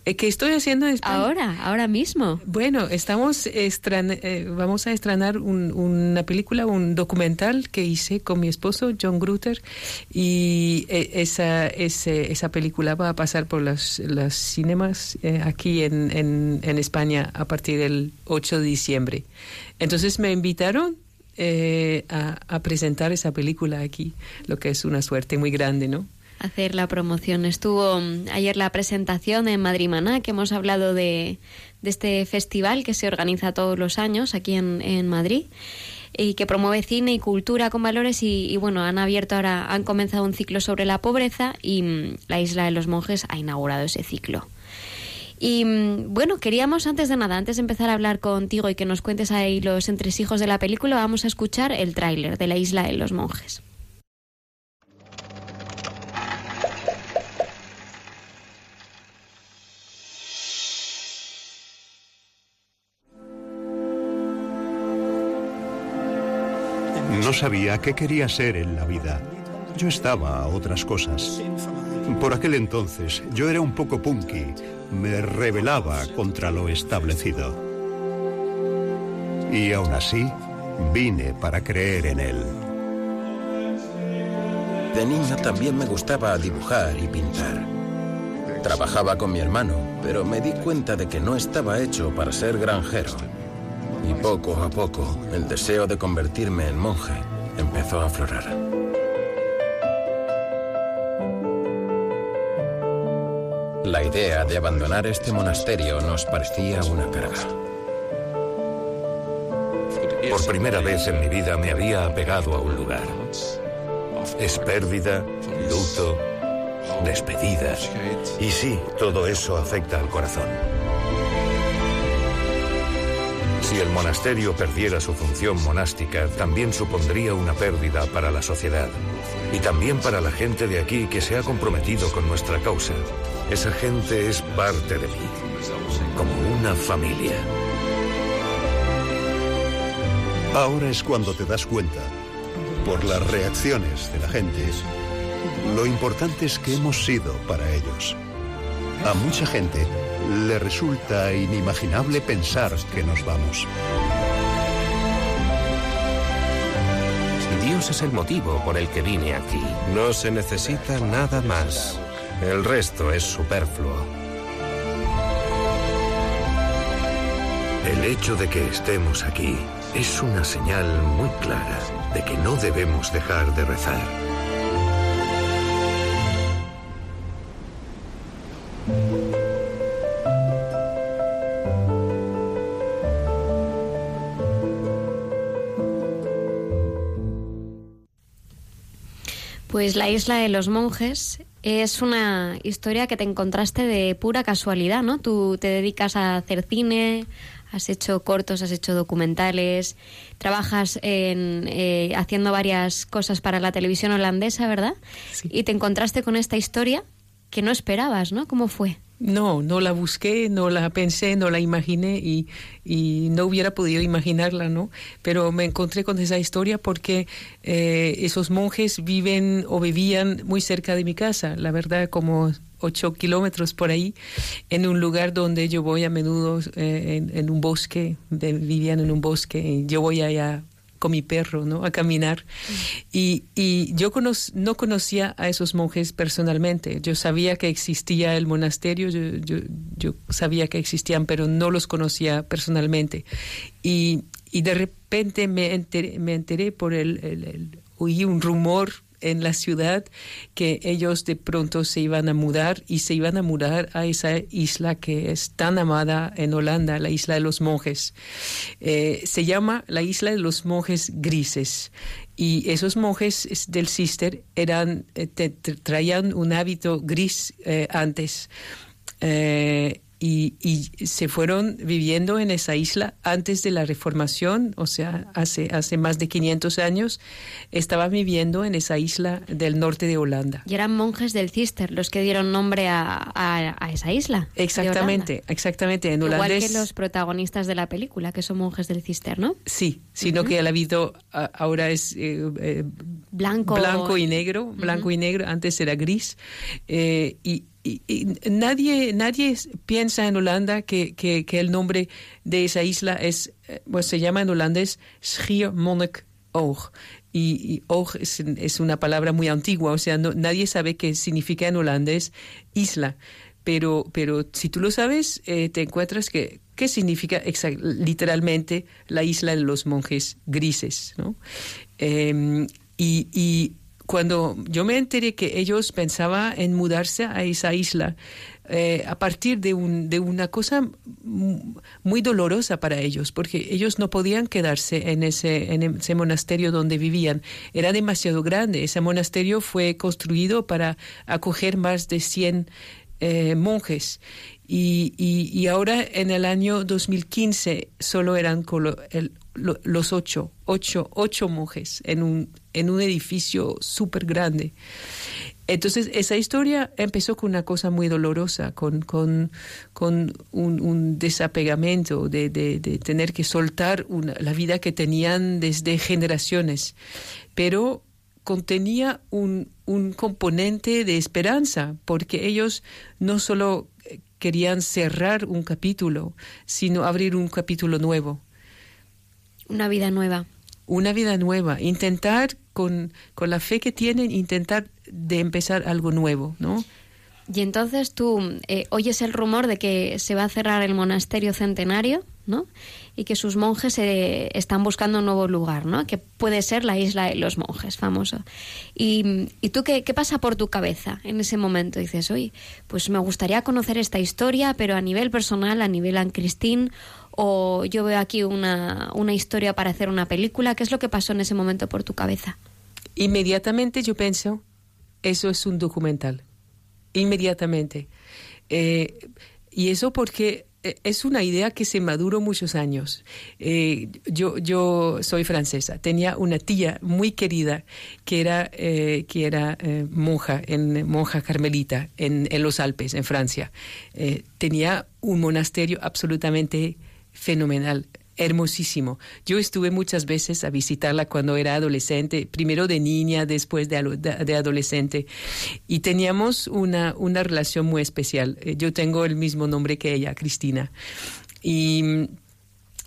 S3: Eh, ¿Qué estoy haciendo en España?
S2: Ahora, ahora mismo.
S3: Bueno, estamos eh, vamos a estrenar un- una película, un documental que hice con mi esposo John Grutter y eh, esa ese- esa película va a pasar por los, los cinemas eh, aquí en, en, en España a partir del 8 de diciembre. Entonces me invitaron eh, a, presentar esa película aquí, lo que es una suerte muy grande, ¿no?
S2: hacer la promoción. Estuvo mm, ayer la presentación en Madrid Maná, que hemos hablado de, este festival que se organiza todos los años aquí en, en Madrid y que promueve cine y cultura con valores y, y, bueno, han abierto ahora, han comenzado un ciclo sobre la pobreza y mm, la Isla de los Monjes ha inaugurado ese ciclo. Y mm, bueno, queríamos antes de nada, antes de empezar a hablar contigo y que nos cuentes ahí los entresijos de la película, vamos a escuchar el tráiler de la Isla de los Monjes.
S7: No sabía qué quería ser en la vida. Yo estaba a otras cosas. Por aquel entonces yo era un poco punky. Me rebelaba contra lo establecido. Y aún así, vine para creer en él.
S8: De niño también me gustaba dibujar y pintar. Trabajaba con mi hermano, pero me di cuenta de que no estaba hecho para ser granjero. Y poco a poco, el deseo de convertirme en monje empezó a aflorar. La idea de abandonar este monasterio nos parecía una carga.
S9: Por primera vez en mi vida me había apegado a un lugar. Es pérdida, luto, despedida. Y sí, todo eso afecta al corazón. Si el monasterio perdiera su función monástica, también supondría una pérdida para la sociedad. Y también para la gente de aquí que se ha comprometido con nuestra causa. Esa gente es parte de mí, como una familia.
S7: Ahora es cuando te das cuenta, por las reacciones de la gente, lo importante es que hemos sido para ellos. A mucha gente le resulta inimaginable pensar que nos vamos.
S9: Dios es el motivo por el que vine aquí. No se necesita nada más. El resto es superfluo. El hecho de que estemos aquí es una señal muy clara de que no debemos dejar de rezar.
S2: Pues La isla de los monjes es una historia que te encontraste de pura casualidad, ¿no? Tú te dedicas a hacer cine, has hecho cortos, has hecho documentales, trabajas en, eh, haciendo varias cosas para la televisión holandesa, ¿verdad?
S3: Sí.
S2: Y te encontraste con esta historia que no esperabas, ¿no? ¿Cómo fue?
S3: No, no la busqué, no la pensé, no la imaginé y, y no hubiera podido imaginarla, ¿no? Pero me encontré con esa historia porque eh, esos monjes viven o vivían muy cerca de mi casa, la verdad, como ocho kilómetros por ahí, en un lugar donde yo voy a menudo eh, en, en, un bosque, de, vivían en un bosque, yo voy allá con mi perro, ¿no? A caminar. Y, y yo no conocía a esos monjes personalmente. Yo sabía que existía el monasterio, yo, yo, yo sabía que existían, pero no los conocía personalmente. Y, y de repente me enteré, me enteré por el, el, el oí un rumor en la ciudad que ellos de pronto se iban a mudar y se iban a mudar a esa isla que es tan amada en Holanda, la isla de los monjes. Eh, se llama la isla de los monjes grises. Y esos monjes es- del Cister eran, eh, traían un hábito gris eh, antes. Y, y se fueron viviendo en esa isla antes de la reformación, o sea, hace, hace más de 500 años, estaban viviendo en esa isla del norte de Holanda.
S2: Y eran monjes del Cister los que dieron nombre a, a- a esa isla.
S3: Exactamente, exactamente. En.
S2: Igual
S3: holandés.
S2: que los protagonistas de la película, que son monjes del Cister, ¿no?
S3: Sí, sino que el hábito ahora es eh, eh,
S2: Blanco.
S3: blanco y negro, blanco y negro, antes era gris. Eh, y, y- nadie, nadie piensa en Holanda que, que, el nombre de esa isla es, eh, pues se llama en holandés Schiermonnikoog. Y, y oog es, es una palabra muy antigua, o sea, nadie sabe qué significa en holandés isla. Pero, pero si tú lo sabes, eh, te encuentras que qué significa literalmente la isla de los monjes grises, ¿no? Y, y cuando yo me enteré que ellos pensaban en mudarse a esa isla, eh, a partir de, un, de una cosa muy dolorosa para ellos, porque ellos no podían quedarse en ese, en ese monasterio donde vivían. Era demasiado grande. Ese monasterio fue construido para acoger más de 100 eh, monjes. Y, y, y ahora en el año 2015 solo eran el- lo- los ocho, ocho, ocho monjes en un, en un edificio súper grande. Entonces, esa historia empezó con una cosa muy dolorosa, con, con, un, un desapegamiento de, de- de tener que soltar una- la vida que tenían desde generaciones. Pero contenía un, un componente de esperanza, porque ellos no solo eh, querían cerrar un capítulo, sino abrir un capítulo nuevo
S2: Una vida nueva.
S3: una vida nueva, intentar con, con la fe que tienen, intentar de empezar algo nuevo, ¿no?
S2: Y entonces tú eh, oyes el rumor de que se va a cerrar el monasterio centenario, ¿no? Y que sus monjes eh, están buscando un nuevo lugar, ¿no? Que puede ser la isla de los monjes, famoso. Y, y tú, qué, qué pasa por tu cabeza en ese momento? Dices, oye, pues me gustaría conocer esta historia, pero a nivel personal, a nivel Ancristín, o yo veo aquí una, una historia para hacer una película. ¿Qué es lo que pasó en ese momento por tu cabeza?
S3: Inmediatamente yo pienso, eso es un documental. Inmediatamente. Eh, y eso porque eh, es una idea que se maduró muchos años. Eh, yo, yo soy francesa. Tenía una tía muy querida que era, que era monja, en, monja carmelita en, en los Alpes, en Francia. Tenía un monasterio absolutamente fenomenal hermosísimo. Yo estuve muchas veces a visitarla cuando era adolescente, primero de niña, después de, adolescente, y teníamos una, una relación muy especial. Eh, Yo tengo el mismo nombre que ella, Cristina. Y,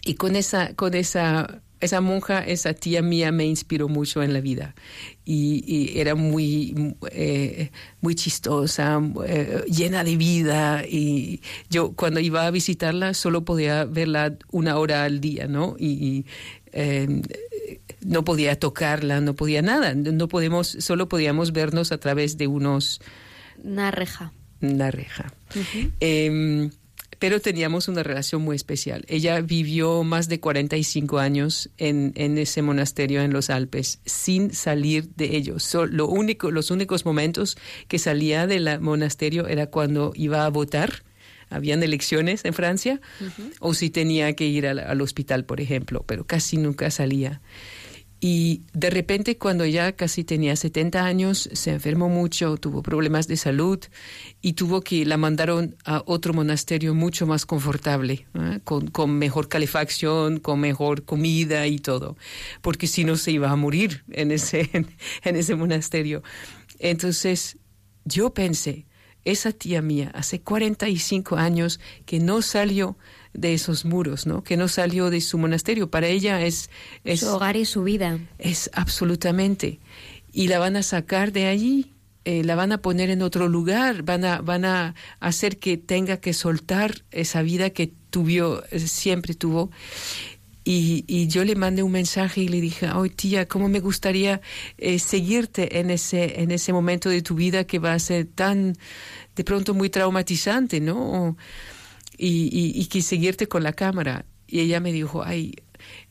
S3: y con esa, con esa, esa monja, esa tía mía me inspiró mucho en la vida. Y, y era muy, eh, muy chistosa, eh, llena de vida. Y yo cuando iba a visitarla solo podía verla una hora al día, ¿no? Y, y, eh, no podía tocarla, no podía nada. No podemos, solo podíamos vernos a través de unos
S2: Una reja.
S3: una reja. Em, pero teníamos una relación muy especial. Ella vivió más de 45 años en, en ese monasterio en los Alpes sin salir de ellos. So- lo único, los únicos momentos que salía del monasterio era cuando iba a votar. Habían elecciones en Francia o si tenía que ir al, al hospital, por ejemplo, pero casi nunca salía. Y de repente, cuando ya casi tenía 70 años, se enfermó mucho, tuvo problemas de salud y tuvo que la mandaron a otro monasterio mucho más confortable, con, con mejor calefacción, con mejor comida y todo, porque si no se iba a morir en ese, (laughs) en ese monasterio. Entonces, yo pensé, esa tía mía, hace 45 años que no salió de esos muros, ¿no? Que no salió de su monasterio. Para ella es, es
S2: Su hogar y su vida.
S3: es absolutamente. Y la van a sacar de allí, eh, la van a poner en otro lugar, van a, van a hacer que tenga que soltar esa vida que tuvo, eh, siempre tuvo. Y, y yo le mandé un mensaje y le dije, ay tía, ¿cómo me gustaría eh, seguirte en ese, en ese momento de tu vida que va a ser tan, de pronto muy traumatizante, ¿no? O- y, y, y que seguirte con la cámara. Y ella me dijo, ay,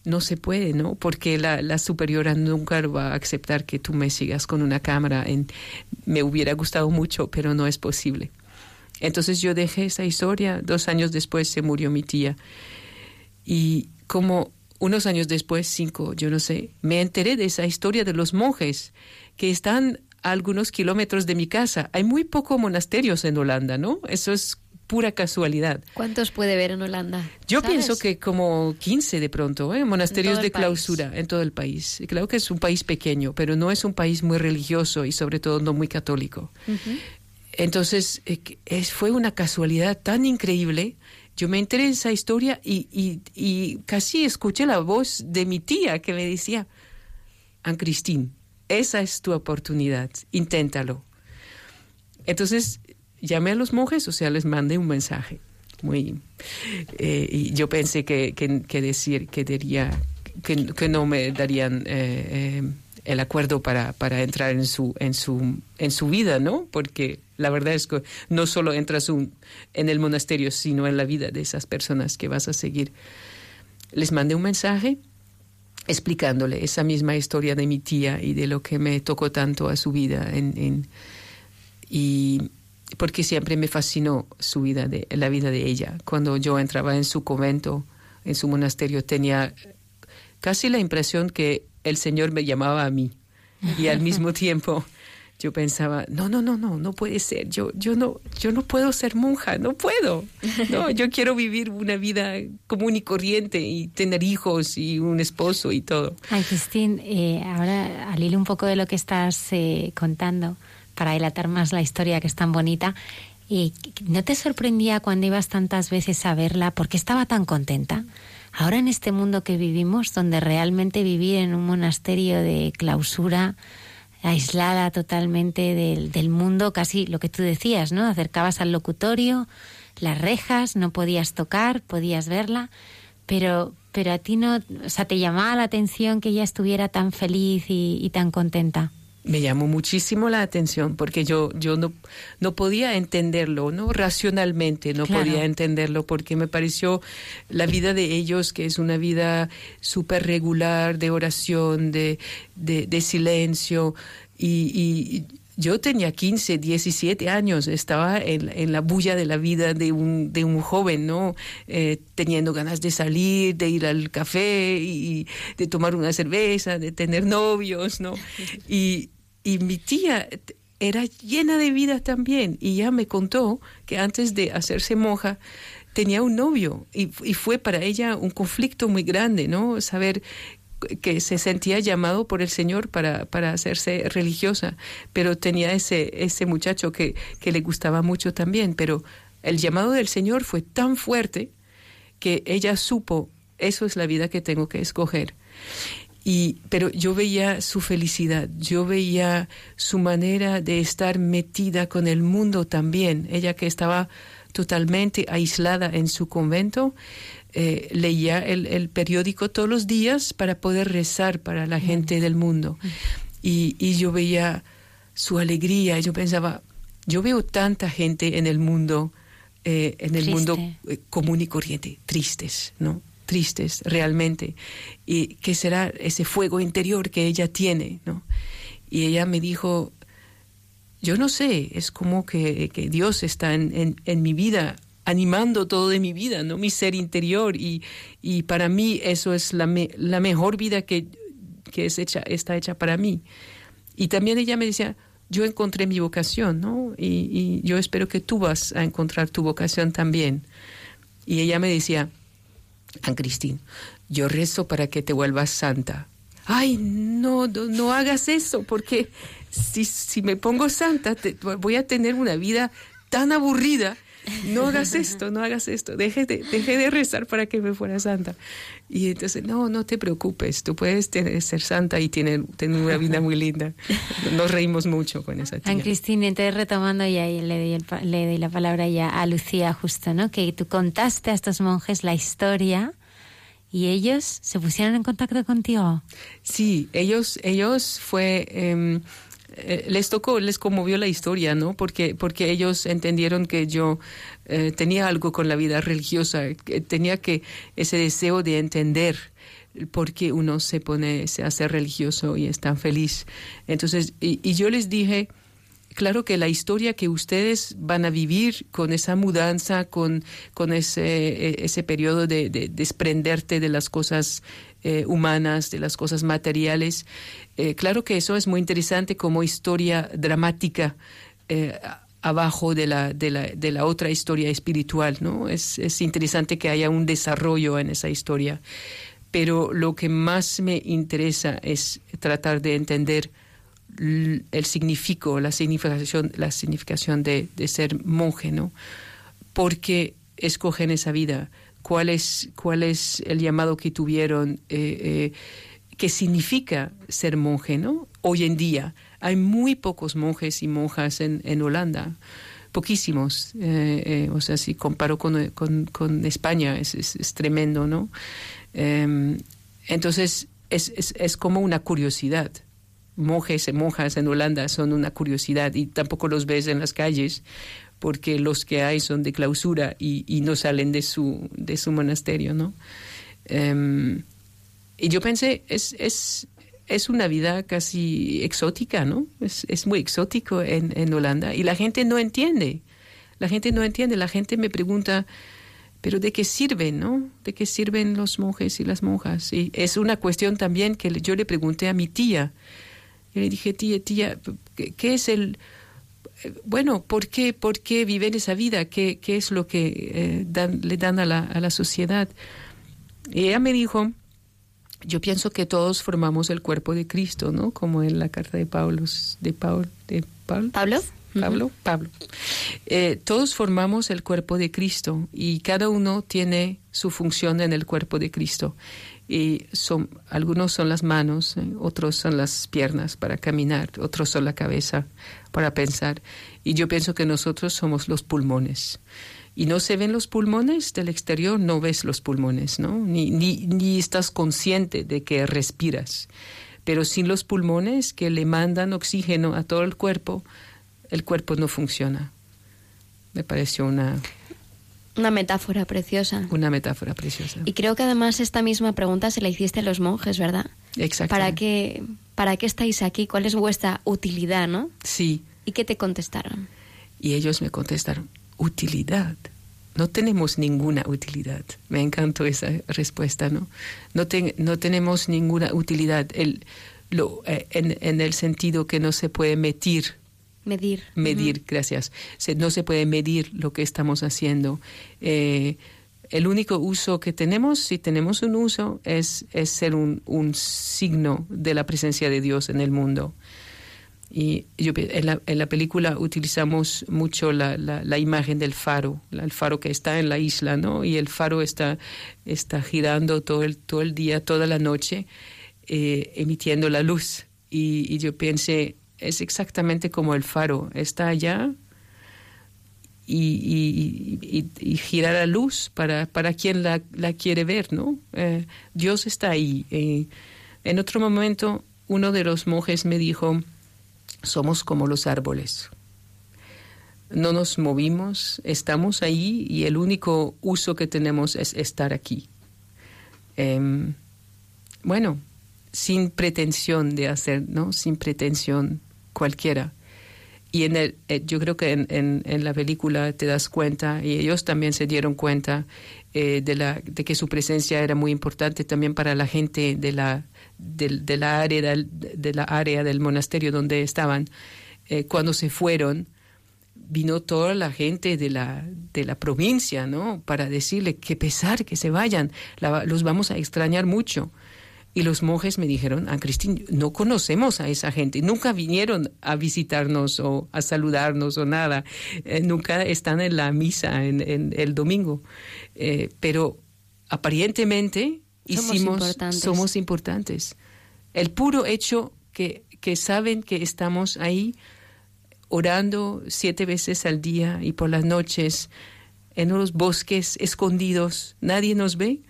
S3: no se puede, ¿no? Porque la, la superiora nunca va a aceptar que tú me sigas con una cámara. Me hubiera gustado mucho, pero no es posible. Entonces yo dejé esa historia. Dos años después se murió mi tía. Y como unos años después, cinco, yo no sé, me enteré de esa historia de los monjes que están a algunos kilómetros de mi casa. Hay muy pocos monasterios en Holanda, ¿no? Eso es pura casualidad.
S2: ¿Cuántos puede ver en Holanda?
S3: Yo
S2: ¿Sabes?
S3: pienso que como 15 de pronto, ¿eh? monasterios de
S2: país.
S3: clausura en todo el país. Creo que es un país pequeño, pero no es un país muy religioso y sobre todo no muy católico. Entonces, eh, es, fue una casualidad tan increíble. Yo me enteré de esa historia y, y, y casi escuché la voz de mi tía que me decía, Anne Christine, esa es tu oportunidad, inténtalo. Entonces llamé a los monjes, o sea, les mandé un mensaje. Muy, eh, y yo pensé que, que, que decir, que diría, que, que no me darían eh, eh, el acuerdo para, para entrar en su, en su, en su vida, ¿no? Porque la verdad es que no solo entras un, en el monasterio, sino en la vida de esas personas que vas a seguir. Les mandé un mensaje explicándole esa misma historia de mi tía y de lo que me tocó tanto a su vida en, en- y porque siempre me fascinó su vida de la vida de ella. Cuando yo entraba en su convento en su monasterio tenía casi la impresión que el señor me llamaba a mí. Y al mismo (laughs) tiempo yo pensaba no no no no no puede ser. Yo yo no yo no puedo ser monja no puedo. No yo (laughs) quiero vivir una vida común y corriente y tener hijos y un esposo y todo
S1: Ay, Cristín, eh, ahora al hilo un poco de lo que estás eh, contando, para dilatar más la historia que es tan bonita, eh, ¿no te sorprendía cuando ibas tantas veces a verla? porque estaba tan contenta? Ahora en este mundo que vivimos, donde realmente vivir en un monasterio de clausura, aislada totalmente del, mundo, casi lo que tú decías, ¿no? Acercabas al locutorio, las rejas, no podías tocar, podías verla, pero, pero a ti no, o sea, te llamaba la atención que ella estuviera tan feliz y, y tan contenta.
S3: Me llamó muchísimo la atención porque yo yo no no podía entenderlo no racionalmente no
S1: Claro.
S3: podía entenderlo porque me pareció la vida de ellos que es una vida súper regular de oración de de, de silencio y, y yo tenía 15, 17 años, estaba en, en la bulla de la vida de un, de un joven, ¿no? Eh, teniendo ganas de salir, de ir al café y de tomar una cerveza, de tener novios, ¿no? (laughs) Y, y mi tía era llena de vida también y ya me contó que antes de hacerse monja tenía un novio y, y fue para ella un conflicto muy grande, ¿no? Saber que se sentía llamado por el Señor para, para hacerse religiosa, pero tenía ese, ese muchacho que, que le gustaba mucho también, pero el llamado del Señor fue tan fuerte que ella supo, eso es la vida que tengo que escoger. Y, pero yo veía su felicidad, yo veía su manera de estar metida con el mundo también. Ella que estaba totalmente aislada en su convento, eh, leía el, el periódico todos los días para poder rezar para la gente del mundo. Y, y yo veía su alegría, yo pensaba, yo veo tanta gente en el mundo, eh, en el
S1: Triste.
S3: mundo eh, común y corriente, tristes, ¿no? Tristes, realmente. ¿Y qué será ese fuego interior que ella tiene, ¿no? Y ella me dijo, yo no sé, es como que, que Dios está en, en, en mi vida, animando todo de mi vida, ¿no? Mi ser interior. Y, y para mí eso es la, me- la mejor vida que, que es hecha, está hecha para mí. Y también ella me decía, yo encontré mi vocación, ¿no? Y, y yo espero que tú vas a encontrar tu vocación también. Y ella me decía, Ann Cristín, yo rezo para que te vuelvas santa. Ay, no, no, no hagas eso, porque si, si me pongo santa, te- voy a tener una vida tan aburrida. (laughs) No hagas esto, no hagas esto. Deje de, deje de rezar para que me fuera santa. Y entonces, no, no te preocupes, tú puedes tener, ser santa y tener, tener una vida muy linda. Nos reímos mucho con esa tía.
S1: Ana Cristina, entonces retomando ya, y le doy, el le doy la palabra ya a Lucía justo, ¿no? Que tú contaste a estos monjes la historia y ellos se pusieron en contacto contigo.
S3: Sí, ellos, ellos fue, em, eh, les tocó, les conmovió la historia, ¿no? Porque, porque ellos entendieron que yo eh, tenía algo con la vida religiosa, que tenía que ese deseo de entender por qué uno se pone, se hace religioso y es tan feliz. Entonces, y, yo les dije, claro que la historia que ustedes van a vivir con esa mudanza, con, con ese, eh, ese periodo de, de desprenderte de las cosas eh, humanas, de las cosas materiales, eh, claro que eso es muy interesante como historia dramática. eh, abajo de la, de, la, de la otra historia espiritual, ¿no? Es, es interesante que haya un desarrollo en esa historia. Pero lo que más me interesa es tratar de entender el significado, la significación, la significación de, de ser monje. Porque escogen esa vida, cuál es, el llamado que tuvieron, eh, eh, qué significa ser monje, ¿no? Hoy en día hay muy pocos monjes y monjas en, en Holanda, poquísimos, eh, eh, o sea, si comparo con, con, con España es, es, es tremendo, ¿no? Eh, entonces, es, es, es como una curiosidad monjes y monjas en Holanda son una curiosidad y tampoco los ves en las calles porque los que hay son de clausura y, no salen de su, de su monasterio, ¿no? Em, y yo pensé, es, es, es una vida casi exótica, ¿no? Es, es muy exótico en, en Holanda y la gente no entiende. La gente no entiende. La gente me pregunta, pero ¿de qué sirven, no? ¿De qué sirven los monjes y las monjas? Y es una cuestión también que yo le pregunté a mi tía. Yo le dije, tía, tía, ¿qué, qué es el...? Bueno, ¿por qué, por qué viven esa vida? ¿Qué, qué es lo que eh, dan, le dan a la, a la sociedad? Y ella me dijo, yo pienso que todos formamos el cuerpo de Cristo, ¿no? Como en la carta de Pablo, de Paul, de Paul,
S2: ¿Pablo?
S3: Pablo, Pablo. Eh, todos formamos el cuerpo de Cristo y cada uno tiene su función en el cuerpo de Cristo. Y son, algunos son las manos, eh, otros son las piernas para caminar, otros son la cabeza para pensar. Y yo pienso que nosotros somos los pulmones. Y no se ven los pulmones del exterior, no ves los pulmones, ¿no? Ni, ni, ni estás consciente de que respiras. Pero sin los pulmones que le mandan oxígeno a todo el cuerpo, el cuerpo no funciona. Me pareció una,
S2: Una metáfora preciosa.
S3: una metáfora preciosa.
S2: Y creo que además esta misma pregunta se la hiciste a los monjes, ¿verdad?
S3: Exacto.
S2: ¿Para qué, ¿Para qué estáis aquí? ¿Cuál es vuestra utilidad, no?
S3: Sí.
S2: ¿Y qué te contestaron?
S3: Y ellos me contestaron, utilidad. No tenemos ninguna utilidad. Me encantó esa respuesta, ¿no? No, ten- no tenemos ninguna utilidad el, lo, eh, en, en el sentido que no se puede medir
S2: Medir.
S3: medir, gracias. Se- no se puede medir lo que estamos haciendo. Eh, el único uso que tenemos, si tenemos un uso, es, es ser un, un signo de la presencia de Dios en el mundo. Y yo, en, la, en la película utilizamos mucho la, la, la imagen del faro, el faro que está en la isla, ¿no? Y el faro está, está girando todo el, todo el día, toda la noche, eh, emitiendo la luz. Y, y yo pensé, es exactamente como el faro, está allá y, y, y- y gira la luz para, para quien la, la quiere ver, ¿no? Eh, Dios está ahí. Eh, en otro momento, uno de los monjes me dijo, somos como los árboles. No nos movimos, estamos ahí y el único uso que tenemos es estar aquí. Em, bueno, sin pretensión de hacer, ¿no? Sin pretensión cualquiera. Y en el, eh, yo creo que en, en- la película te das cuenta, y ellos también se dieron cuenta eh, de, la, de que su presencia era muy importante también para la gente de la, de, la, área, de la área del monasterio donde estaban. Eh, cuando se fueron, vino toda la gente de la, de la provincia, ¿no? Para decirle qué pesar que se vayan, los vamos a extrañar mucho. Y los monjes me dijeron, a Cristín, no conocemos a esa gente, nunca vinieron a visitarnos o a saludarnos o nada, Eh, nunca están en la misa en, en el domingo, Eh, pero aparentemente
S2: Somos
S3: hicimos,
S2: importantes.
S3: somos importantes. El puro hecho que, que saben que estamos ahí orando siete veces al día y por las noches en los bosques escondidos, nadie nos ve,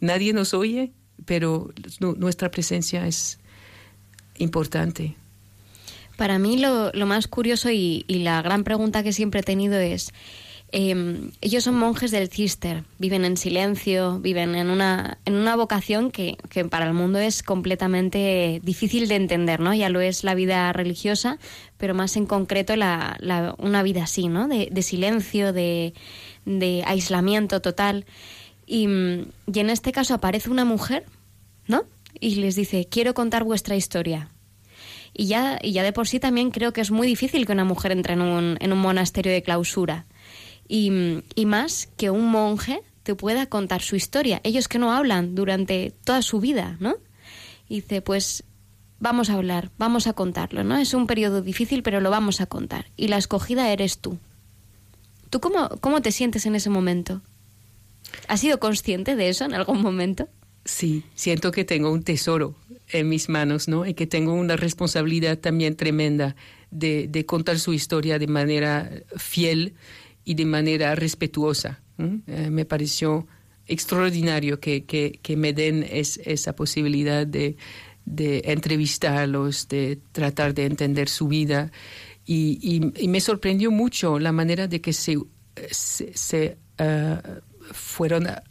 S3: nadie nos oye, pero nu- nuestra presencia es importante.
S2: Para mí lo, lo más curioso y, y la gran pregunta que siempre he tenido es, eh, ellos son monjes del cister, viven en silencio, viven en una, en una vocación que, que para el mundo es completamente difícil de entender, ¿no? Ya lo es la vida religiosa, pero más en concreto la, la- una vida así, ¿no? De, de silencio, de, de aislamiento total. Y, mm, y en este caso aparece una mujer, ¿no? Y les dice, quiero contar vuestra historia. Y ya, y ya de por sí también creo que es muy difícil que una mujer entre en un, en un monasterio de clausura. Y, y más que un monje te pueda contar su historia. Ellos que no hablan durante toda su vida, ¿no? Y dice, pues vamos a hablar, vamos a contarlo, ¿no? Es un periodo difícil, pero lo vamos a contar. Y la escogida eres tú. ¿Tú cómo, cómo te sientes en ese momento? ¿Has sido consciente de eso en algún momento?
S3: Sí, siento que tengo un tesoro en mis manos, ¿no? Y que tengo una responsabilidad también tremenda de, de contar su historia de manera fiel y de manera respetuosa. ¿m? Eh, me pareció extraordinario que, que, que me den es- esa posibilidad de, de entrevistarlos, de tratar de entender su vida. Y, y- y me sorprendió mucho la manera de que se, se, se, ah, fueron... ah,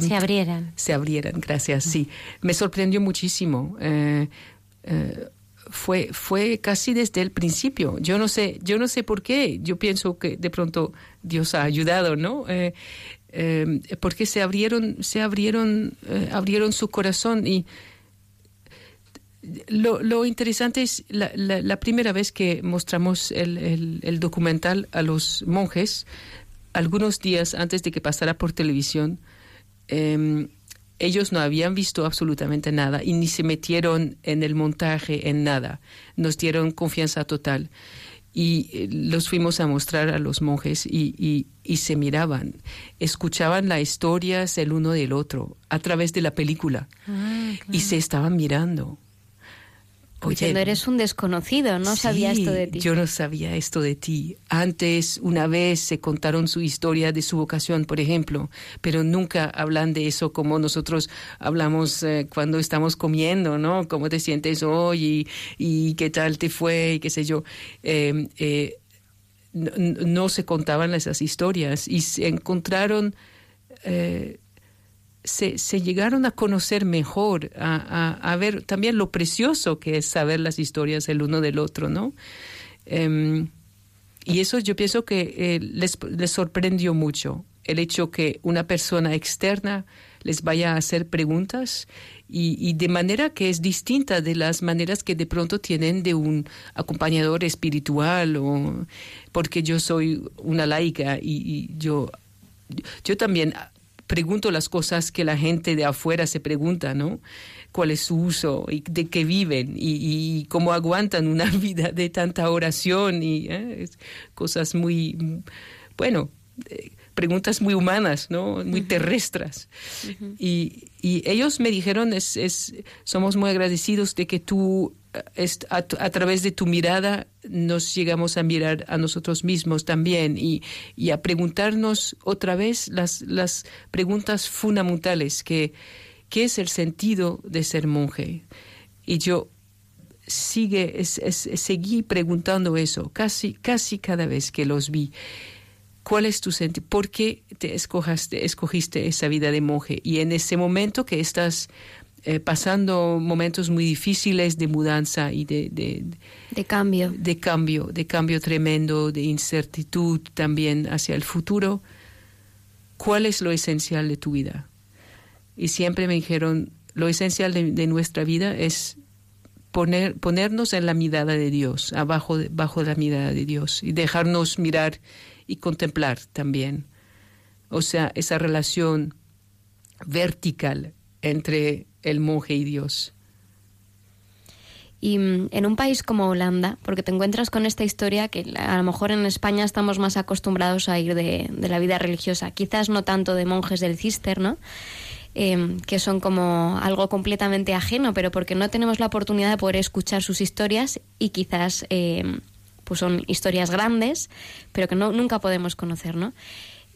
S1: Se abrieran.
S3: se abrieran, gracias, sí. Me sorprendió muchísimo. Eh, eh, fue, fue casi desde el principio. Yo no sé, yo no sé por qué. Yo pienso que de pronto Dios ha ayudado, ¿no? Eh, porque se abrieron, se abrieron, abrieron su corazón y lo, lo interesante es la, la- la primera vez que mostramos el, el- el documental a los monjes, algunos días antes de que pasara por televisión, eh, ellos no habían visto absolutamente nada y ni se metieron en el montaje, en nada. Nos dieron confianza total. Y eh, los fuimos a mostrar a los monjes y, y- y se miraban, escuchaban las historias el uno del otro a través de la película y se estaban mirando.
S2: Diciendo, eres un desconocido, no sabía esto de ti.
S3: Yo no sabía esto de ti. Antes, una vez se contaron su historia de su vocación, por ejemplo, pero nunca hablan de eso como nosotros hablamos eh, cuando estamos comiendo, ¿no? ¿Cómo te sientes hoy? Y, y qué tal te fue? Y qué sé yo. Eh, eh, no, no se contaban esas historias y se encontraron. eh, se, llegaron a conocer mejor, a, a- a ver también lo precioso que es saber las historias el uno del otro, ¿no? Em, y eso yo pienso que eh, les, les sorprendió mucho el hecho que una persona externa les vaya a hacer preguntas y, y de manera que es distinta de las maneras que de pronto tienen de un acompañador espiritual o porque yo soy una laica y, y yo yo también pregunto las cosas que la gente de afuera se pregunta, ¿no? ¿Cuál es su uso y de qué viven y, y cómo aguantan una (laughs) vida de tanta oración y eh, cosas muy, mm, bueno, eh, preguntas muy humanas, ¿no? Muy terrestres. Y, y ellos me dijeron, es, es, somos muy agradecidos de que tú, est- a, través de tu mirada, nos llegamos a mirar a nosotros mismos también y, y a preguntarnos otra vez las, las preguntas fundamentales, que ¿qué es el sentido de ser monje? Y yo sigue, es- es- seguí preguntando eso casi, casi cada vez que los vi. ¿Cuál es tu sentido? ¿Por qué te escojaste, escogiste esa vida de monje? Y en ese momento que estás eh, pasando momentos muy difíciles de mudanza y de, de,
S2: De cambio.
S3: de cambio, de cambio tremendo, de incertidumbre también hacia el futuro, ¿cuál es lo esencial de tu vida? Y siempre me dijeron, lo esencial de, de nuestra vida es poner, ponernos en la mirada de Dios, abajo de, bajo la mirada de Dios, y dejarnos mirar y contemplar también. O sea, esa relación vertical entre el monje y Dios.
S2: Y mm, en un país como Holanda, porque te encuentras con esta historia que a lo mejor en España estamos más acostumbrados a ir de, de la vida religiosa, quizás no tanto de monjes del cister, ¿no? Em, que son como algo completamente ajeno, pero porque no tenemos la oportunidad de poder escuchar sus historias y quizás em, pues son historias grandes, pero que no, nunca podemos conocer, ¿no?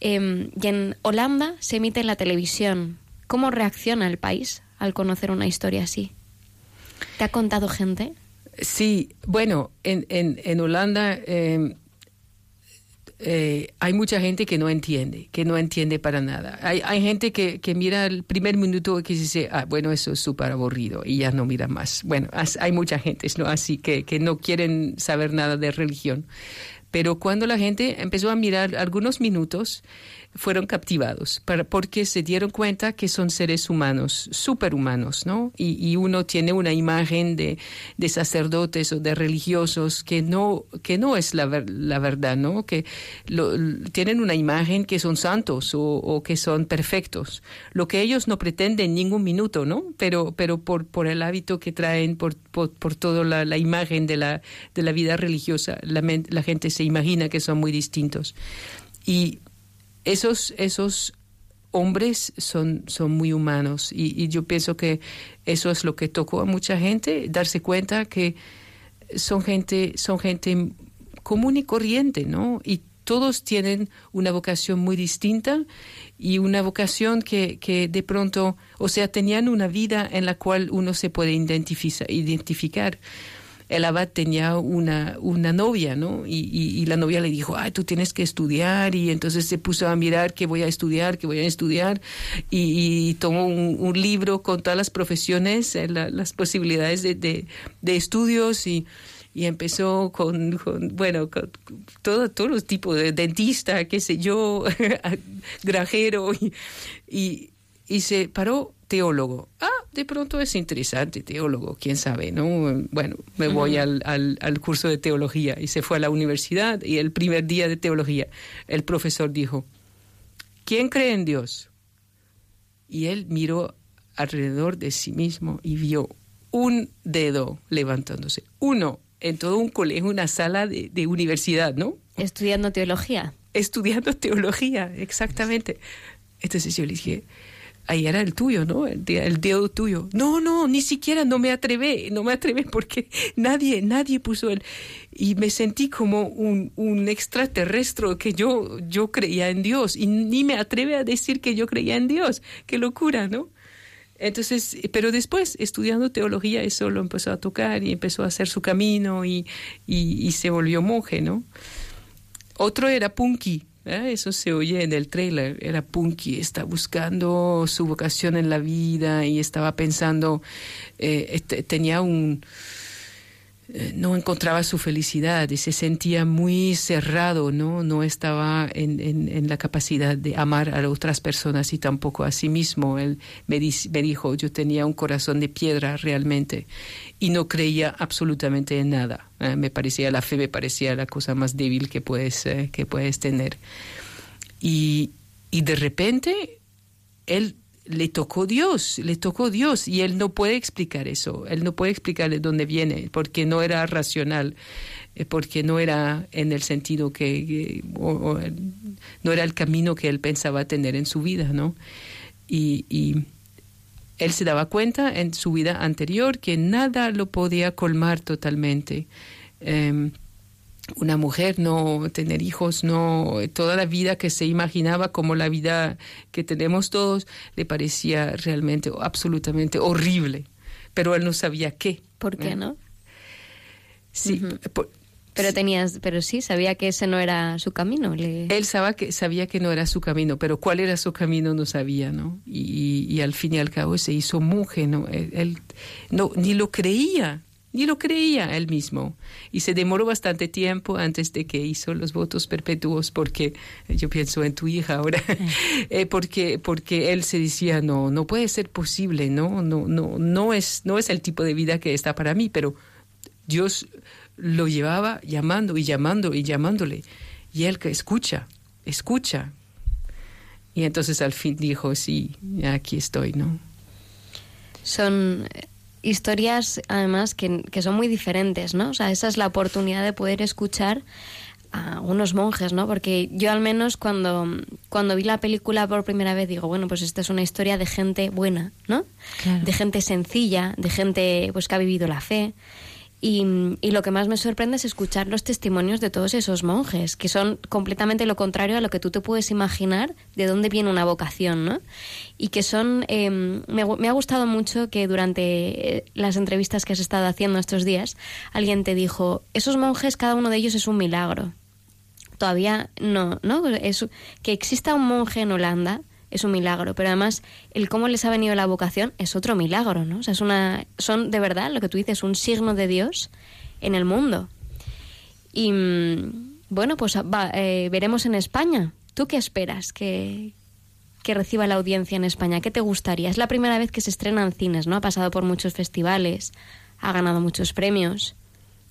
S2: Em, y en Holanda se emite en la televisión ¿Cómo reacciona el país al conocer una historia así? ¿Te ha contado gente?
S3: Sí, bueno, en, en, en Holanda eh, eh, hay mucha gente que no entiende, que no entiende para nada. Hay, hay gente que, que mira el primer minuto y que dice, ah, bueno, eso es súper aburrido y ya no mira más. Bueno, hay mucha gente ¿no? así que, que no quieren saber nada de religión. Pero cuando la gente empezó a mirar algunos minutos, fueron captivados para- porque se dieron cuenta que son seres humanos, superhumanos, ¿no? Y, y uno tiene una imagen de, de sacerdotes o de religiosos que no, que no es la, la verdad, ¿no? Que lo- tienen una imagen que son santos o, o que son perfectos, lo que ellos no pretenden en ningún minuto, ¿no? Pero, pero por, por el hábito que traen, por, por, por toda la, la imagen de la, de la vida religiosa, la, la gente se imagina que son muy distintos. Y esos, esos hombres son, son muy humanos y, y yo pienso que eso es lo que tocó a mucha gente, darse cuenta que son gente, son gente común y corriente, ¿no? Y todos tienen una vocación muy distinta y una vocación que, que de pronto, o sea, tenían una vida en la cual uno se puede identificar el abad tenía una, una novia, ¿no? Y, y- la novia le dijo, ay, tú tienes que estudiar. Y entonces se puso a mirar que voy a estudiar, que voy a estudiar. Y, tomó un, libro con todas las profesiones, eh, la- las posibilidades de, de- de estudios y y empezó con, con, bueno, con todo, todos los tipos de dentista, qué sé yo, (laughs) granjero, y, y, y se paró teólogo. Ah, de pronto es interesante, teólogo, quién sabe, ¿no? Bueno, me voy al, al, al curso de teología y se fue a la universidad y el primer día de teología el profesor dijo, ¿quién cree en Dios? Y él miró alrededor de sí mismo y vio un dedo levantándose, uno en todo un colegio, una sala de, de universidad, ¿no?
S2: Estudiando teología.
S3: Estudiando teología, exactamente. Entonces yo le dije, ahí era el tuyo, ¿no? El, el dedo tuyo. No, no, ni siquiera no me atrevé, no me atrevé porque nadie, nadie puso el... Y me sentí como un, un extraterrestre que yo, yo creía en Dios y ni me atreve a decir que yo creía en Dios. Qué locura, ¿no? Entonces, pero después, estudiando teología, eso lo empezó a tocar y empezó a hacer su camino y, y, y se volvió monje, ¿no? Otro era Punky, ¿eh? eso se oye en el trailer, era Punky, está buscando su vocación en la vida y estaba pensando, eh, este, tenía un... eh, no encontraba su felicidad y se sentía muy cerrado, ¿no? No estaba en, en- la capacidad de amar a otras personas y tampoco a sí mismo. Él me dijo, yo tenía un corazón de piedra realmente y no creía absolutamente en nada. Eh, me parecía, la fe me parecía la cosa más débil que puedes, eh, que puedes tener. Y, y de repente él le tocó Dios, le tocó Dios y él no puede explicar eso, él no puede explicar de dónde viene, porque no era racional, eh, porque no era en el sentido que, no era el camino que él pensaba tener en su vida, ¿no? Y, y él se daba cuenta en su vida anterior que nada lo podía colmar totalmente. Em, una mujer, no tener hijos, no toda la vida que se imaginaba como la vida que tenemos todos, le parecía realmente absolutamente horrible. Pero él no sabía qué.
S2: ¿Por qué
S3: ¿eh?
S2: no?
S3: Sí, por-
S2: Pero tenías, pero sí, sabía que ese no era su camino. le-
S3: él sabía que, sabía que no era su camino, pero cuál era su camino no sabía, ¿no? Y, y al fin y al cabo se hizo monje, ¿no? Él, él no, ni lo creía, ni lo creía él mismo. Y se demoró bastante tiempo antes de que hizo los votos perpetuos, porque yo pienso en tu hija ahora, (laughs) (laughs) eh, porque, porque él se decía, no, no puede ser posible, ¿no? No, no, no, es, no es el tipo de vida que está para mí, pero Dios lo llevaba llamando y llamando y llamándole. Y él que escucha, escucha. Y entonces al fin dijo, sí, aquí estoy, ¿no?
S2: Son eh, historias, además, que, que son muy diferentes, ¿no? O sea, esa es la oportunidad de poder escuchar a unos monjes, ¿no? Porque yo al menos cuando, cuando vi la película por primera vez digo, bueno, pues esta es una historia de gente buena, ¿no?
S1: Claro.
S2: De gente sencilla, de gente pues que ha vivido la fe. Y, y lo que más me sorprende es escuchar los testimonios de todos esos monjes, que son completamente lo contrario a lo que tú te puedes imaginar de dónde viene una vocación, ¿no? Y que son... eh, me, me ha gustado mucho que durante eh, las entrevistas que has estado haciendo estos días, alguien te dijo, esos monjes, cada uno de ellos es un milagro todavía no, ¿no? Es, que exista un monje en Holanda es un milagro, pero además el cómo les ha venido la vocación es otro milagro, ¿no? O sea, es una, son de verdad lo que tú dices, un signo de Dios en el mundo. Y mm, bueno, pues va, eh, veremos en España. ¿Tú qué esperas que, que reciba la audiencia en España? ¿Qué te gustaría? Es la primera vez que se estrena en cines, ¿no? Ha pasado por muchos festivales, ha ganado muchos premios.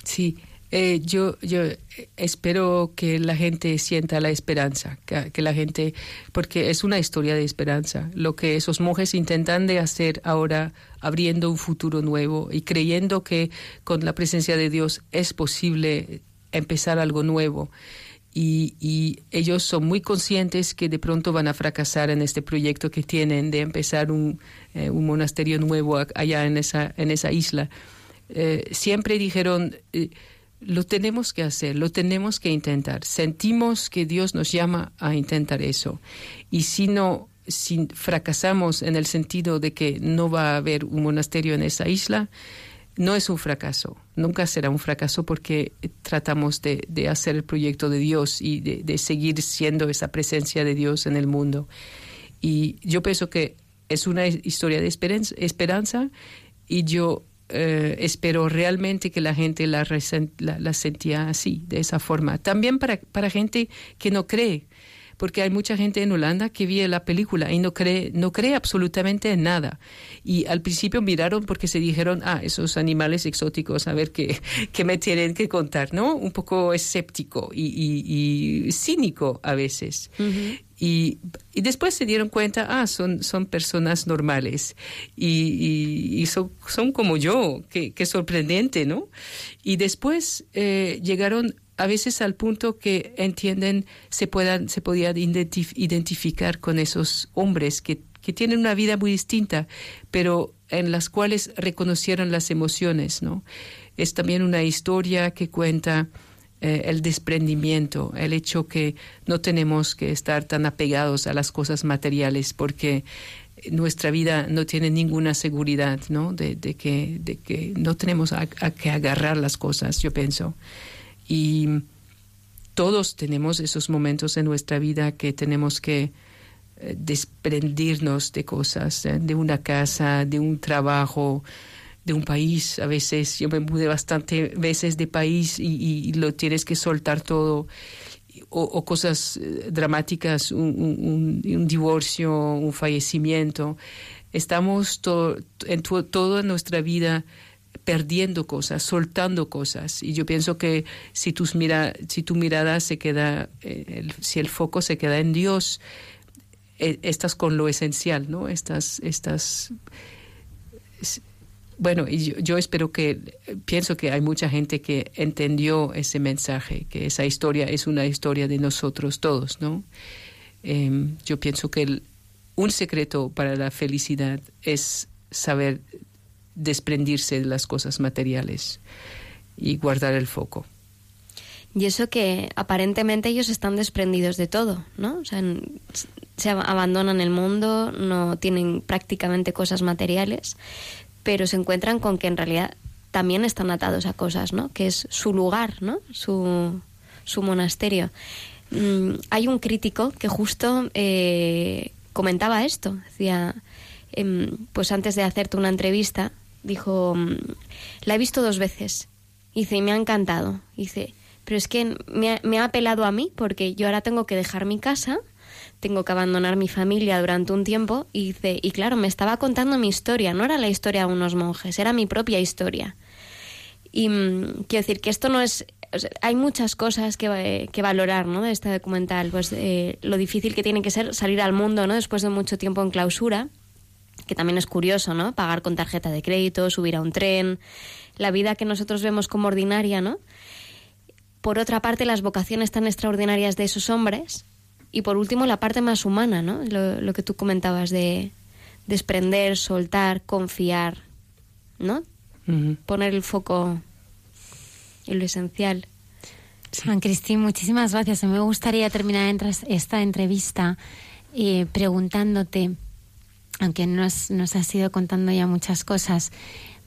S3: Sí, eh, yo, yo espero que la gente sienta la esperanza, que, la gente, porque es una historia de esperanza, lo que esos monjes intentan de hacer ahora, abriendo un futuro nuevo y creyendo que con la presencia de Dios es posible empezar algo nuevo. Y, y ellos son muy conscientes que de pronto van a fracasar en este proyecto que tienen de empezar un, eh, monasterio nuevo allá en esa, en esa isla. Eh, siempre dijeron, eh, lo tenemos que hacer, lo tenemos que intentar. Sentimos que Dios nos llama a intentar eso. Y si no, si fracasamos en el sentido de que no va a haber un monasterio en esa isla, no es un fracaso, nunca será un fracaso porque tratamos de, hacer el proyecto de Dios y de, seguir siendo esa presencia de Dios en el mundo. Y yo pienso que es una historia de esperanza y yo eh, espero realmente que la gente la, la, la sentía así, de esa forma. También para, para gente que no cree, porque hay mucha gente en Holanda que vio la película y no cree, no cree absolutamente en nada. Y al principio miraron porque se dijeron, ah, esos animales exóticos, a ver qué, (laughs) qué me tienen que contar, ¿no? Un poco escéptico y, y- y cínico a veces. Y, y después se dieron cuenta, ah, son, son personas normales y, y- y son, son como yo, qué, qué sorprendente, ¿no? Y después eh, llegaron a veces al punto que entienden, se, puedan, se podían identif- identificar con esos hombres que, que tienen una vida muy distinta, pero en las cuales reconocieron las emociones, ¿no? Es también una historia que cuenta eh, el desprendimiento, el hecho que no tenemos que estar tan apegados a las cosas materiales porque nuestra vida no tiene ninguna seguridad, ¿no? De, de que, de que no tenemos a, a que agarrar las cosas, yo pienso. Y todos tenemos esos momentos en nuestra vida que tenemos que eh, desprendirnos de cosas, eh, de una casa, de un trabajo, de un país. A veces yo me mudé bastante veces de país y, y- lo tienes que soltar todo. O, o cosas eh, dramáticas, un, divorcio, un fallecimiento. Estamos en toda nuestra vida perdiendo cosas, soltando cosas. Y yo pienso que si, tus mira, si tu mirada se queda, eh, si el foco se queda en Dios, eh, estás con lo esencial, ¿no? Estás, estás es- bueno, yo espero que, pienso que hay mucha gente que entendió ese mensaje, que esa historia es una historia de nosotros todos, ¿no? Em, yo pienso que el- un secreto para la felicidad es saber desprendirse de las cosas materiales y guardar el foco.
S2: Y eso que aparentemente ellos están desprendidos de todo, ¿no? O sea, se ab- abandonan el mundo, no tienen prácticamente cosas materiales, pero se encuentran con que en realidad también están atados a cosas, ¿no? Que es su lugar, ¿no? Su, su monasterio. Mm, hay un crítico que justo eh, comentaba esto, decía, em, pues antes de hacerte una entrevista, dijo, mm, la he visto dos veces, dice, y me ha encantado, dice, pero es que me ha, me ha apelado a mí porque yo ahora tengo que dejar mi casa, tengo que abandonar mi familia durante un tiempo y dice, y claro, me estaba contando mi historia, no era la historia de unos monjes, era mi propia historia. Y mm, quiero decir que esto no es. hay muchas cosas que, que valorar ¿no? de este documental. Pues eh, lo difícil que tiene que ser salir al mundo ¿no? después de mucho tiempo en clausura, que también es curioso, ¿no? Pagar con tarjeta de crédito, subir a un tren, la vida que nosotros vemos como ordinaria, ¿no? Por otra parte, las vocaciones tan extraordinarias de esos hombres. Y por último, la parte más humana, ¿no? Lo, lo que tú comentabas de desprender, soltar, confiar, ¿no? Poner el foco en lo esencial.
S1: San Cristín, muchísimas gracias. Me gustaría terminar esta entrevista eh, preguntándote, aunque nos, nos has ido contando ya muchas cosas,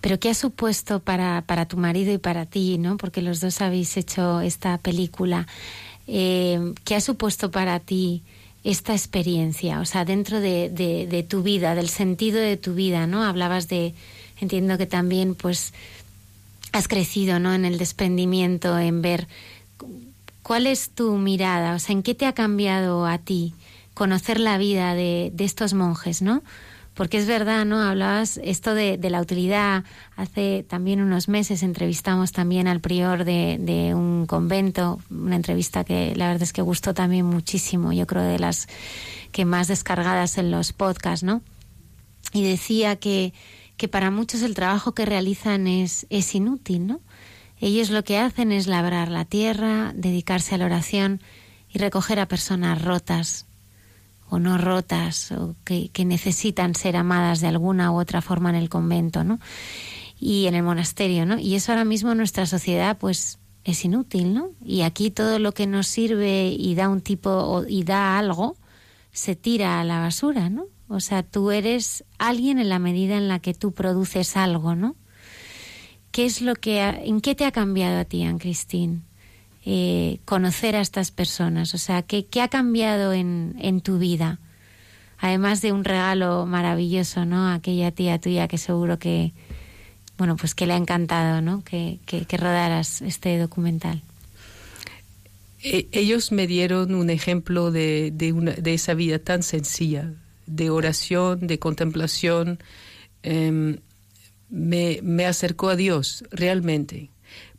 S1: pero ¿qué ha supuesto para, para tu marido y para ti, ¿no? Porque los dos habéis hecho esta película. Eh, ¿Qué ha supuesto para ti esta experiencia? O sea, dentro de, de- de tu vida, del sentido de tu vida, ¿no? Hablabas de, entiendo que también, pues, has crecido, ¿no? En el desprendimiento, en ver cuál es tu mirada, o sea, en qué te ha cambiado a ti conocer la vida de, de estos monjes, ¿no? Porque es verdad, ¿no? Hablabas esto de, de la utilidad. Hace también unos meses entrevistamos también al prior de, de un convento, una entrevista que la verdad es que gustó también muchísimo, yo creo de las que más descargadas en los podcasts, ¿no? y decía que, que para muchos el trabajo que realizan es, es inútil, ¿no? Ellos lo que hacen es labrar la tierra, dedicarse a la oración y recoger a personas rotas o no rotas o que, que necesitan ser amadas de alguna u otra forma en el convento, ¿no? Y en el monasterio, ¿no? Y eso ahora mismo nuestra sociedad, pues es inútil, ¿no? Y aquí todo lo que nos sirve y da un tipo o- y da algo se tira a la basura, ¿no? O sea, tú eres alguien en la medida en la que tú produces algo, ¿no? ¿Qué es lo que, ha- en qué te ha cambiado a ti, Anne Christine, eh, conocer a estas personas? O sea, ¿qué, qué ha cambiado en, en tu vida? Además de un regalo maravilloso, ¿no? Aquella tía tuya que seguro que, bueno, pues que le ha encantado, ¿no? Que, que, rodaras este documental.
S3: E- ellos me dieron un ejemplo de, de, una- de esa vida tan sencilla, de oración, de contemplación. Em, me, me acercó a Dios realmente,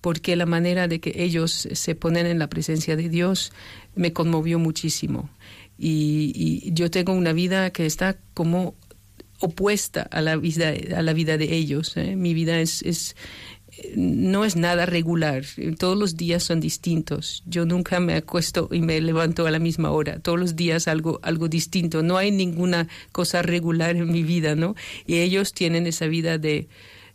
S3: porque la manera de que ellos se ponen en la presencia de Dios me conmovió muchísimo. Y, y yo tengo una vida que está como opuesta a la vida, a la vida de ellos. ¿eh? Mi vida es, es, no es nada regular. Todos los días son distintos. Yo nunca me acuesto y me levanto a la misma hora. Todos los días algo, algo distinto. No hay ninguna cosa regular en mi vida, ¿no? Y ellos tienen esa vida de,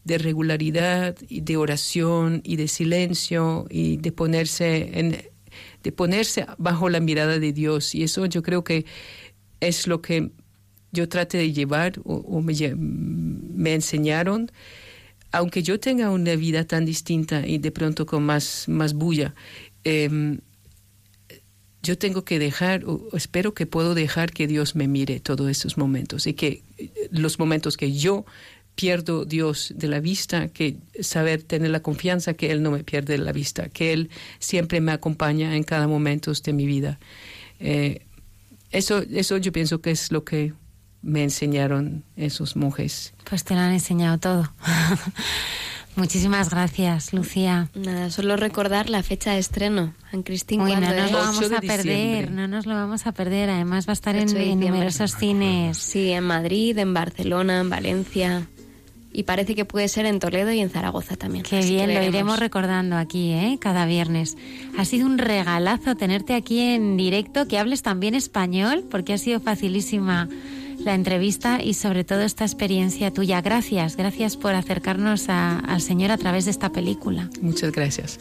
S3: de regularidad y de oración y de silencio y de ponerse en, de ponerse bajo la mirada de Dios. Y eso yo creo que es lo que yo traté de llevar o, me, me enseñaron aunque yo tenga una vida tan distinta y de pronto con más, más bulla, em, yo tengo que dejar, o espero que puedo dejar que Dios me mire todos estos momentos y que eh, los momentos que yo pierdo Dios de la vista, que saber tener la confianza que Él no me pierde de la vista, que Él siempre me acompaña en cada momento de mi vida. Eh, eso, eso yo pienso que es lo que me enseñaron esos monjes.
S1: Pues te lo han enseñado todo. (laughs) Muchísimas gracias, Lucía.
S2: Nada, solo recordar la fecha de estreno. San Cristín,
S1: Uy, no
S2: ¿cuándo
S1: nos
S2: es?
S1: lo
S3: 8
S1: vamos a perder,
S3: diciembre.
S1: no nos lo vamos a perder. Además va a estar en,
S2: 8 de
S1: en numerosos cines.
S2: Sí, en Madrid, en Barcelona, en Valencia. Y parece que puede ser en Toledo y en Zaragoza también.
S1: Qué
S2: Así que
S1: bien, lo
S2: veremos.
S1: iremos recordando aquí, ¿eh? Cada viernes. Ha sido un regalazo tenerte aquí en directo, que hables también español, porque ha sido facilísima la entrevista y sobre todo esta experiencia tuya. Gracias, gracias por acercarnos a- al Señor a través de esta película.
S3: Muchas gracias.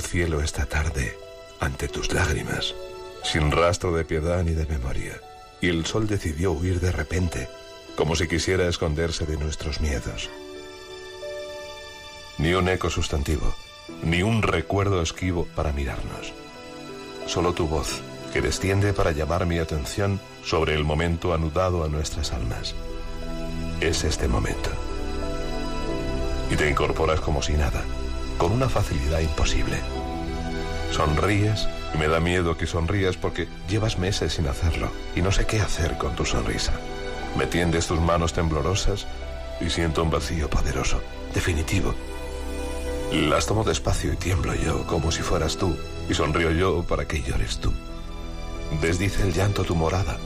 S9: Cielo esta tarde ante tus lágrimas, sin rastro de piedad ni de memoria, y el sol decidió huir de repente, como si quisiera esconderse de nuestros miedos. Ni un eco sustantivo, ni un recuerdo esquivo para mirarnos. Solo tu voz, que desciende para llamar mi atención sobre el momento anudado a nuestras almas es este momento. Y te incorporas como si nada, con una facilidad imposible. Sonríes y me da miedo que sonrías porque llevas meses sin hacerlo y no sé qué hacer con tu sonrisa. Me tiendes tus manos temblorosas y siento un vacío poderoso, definitivo. Las tomo despacio y tiemblo yo como si fueras tú y sonrío yo para que llores tú. Desdice el llanto tu morada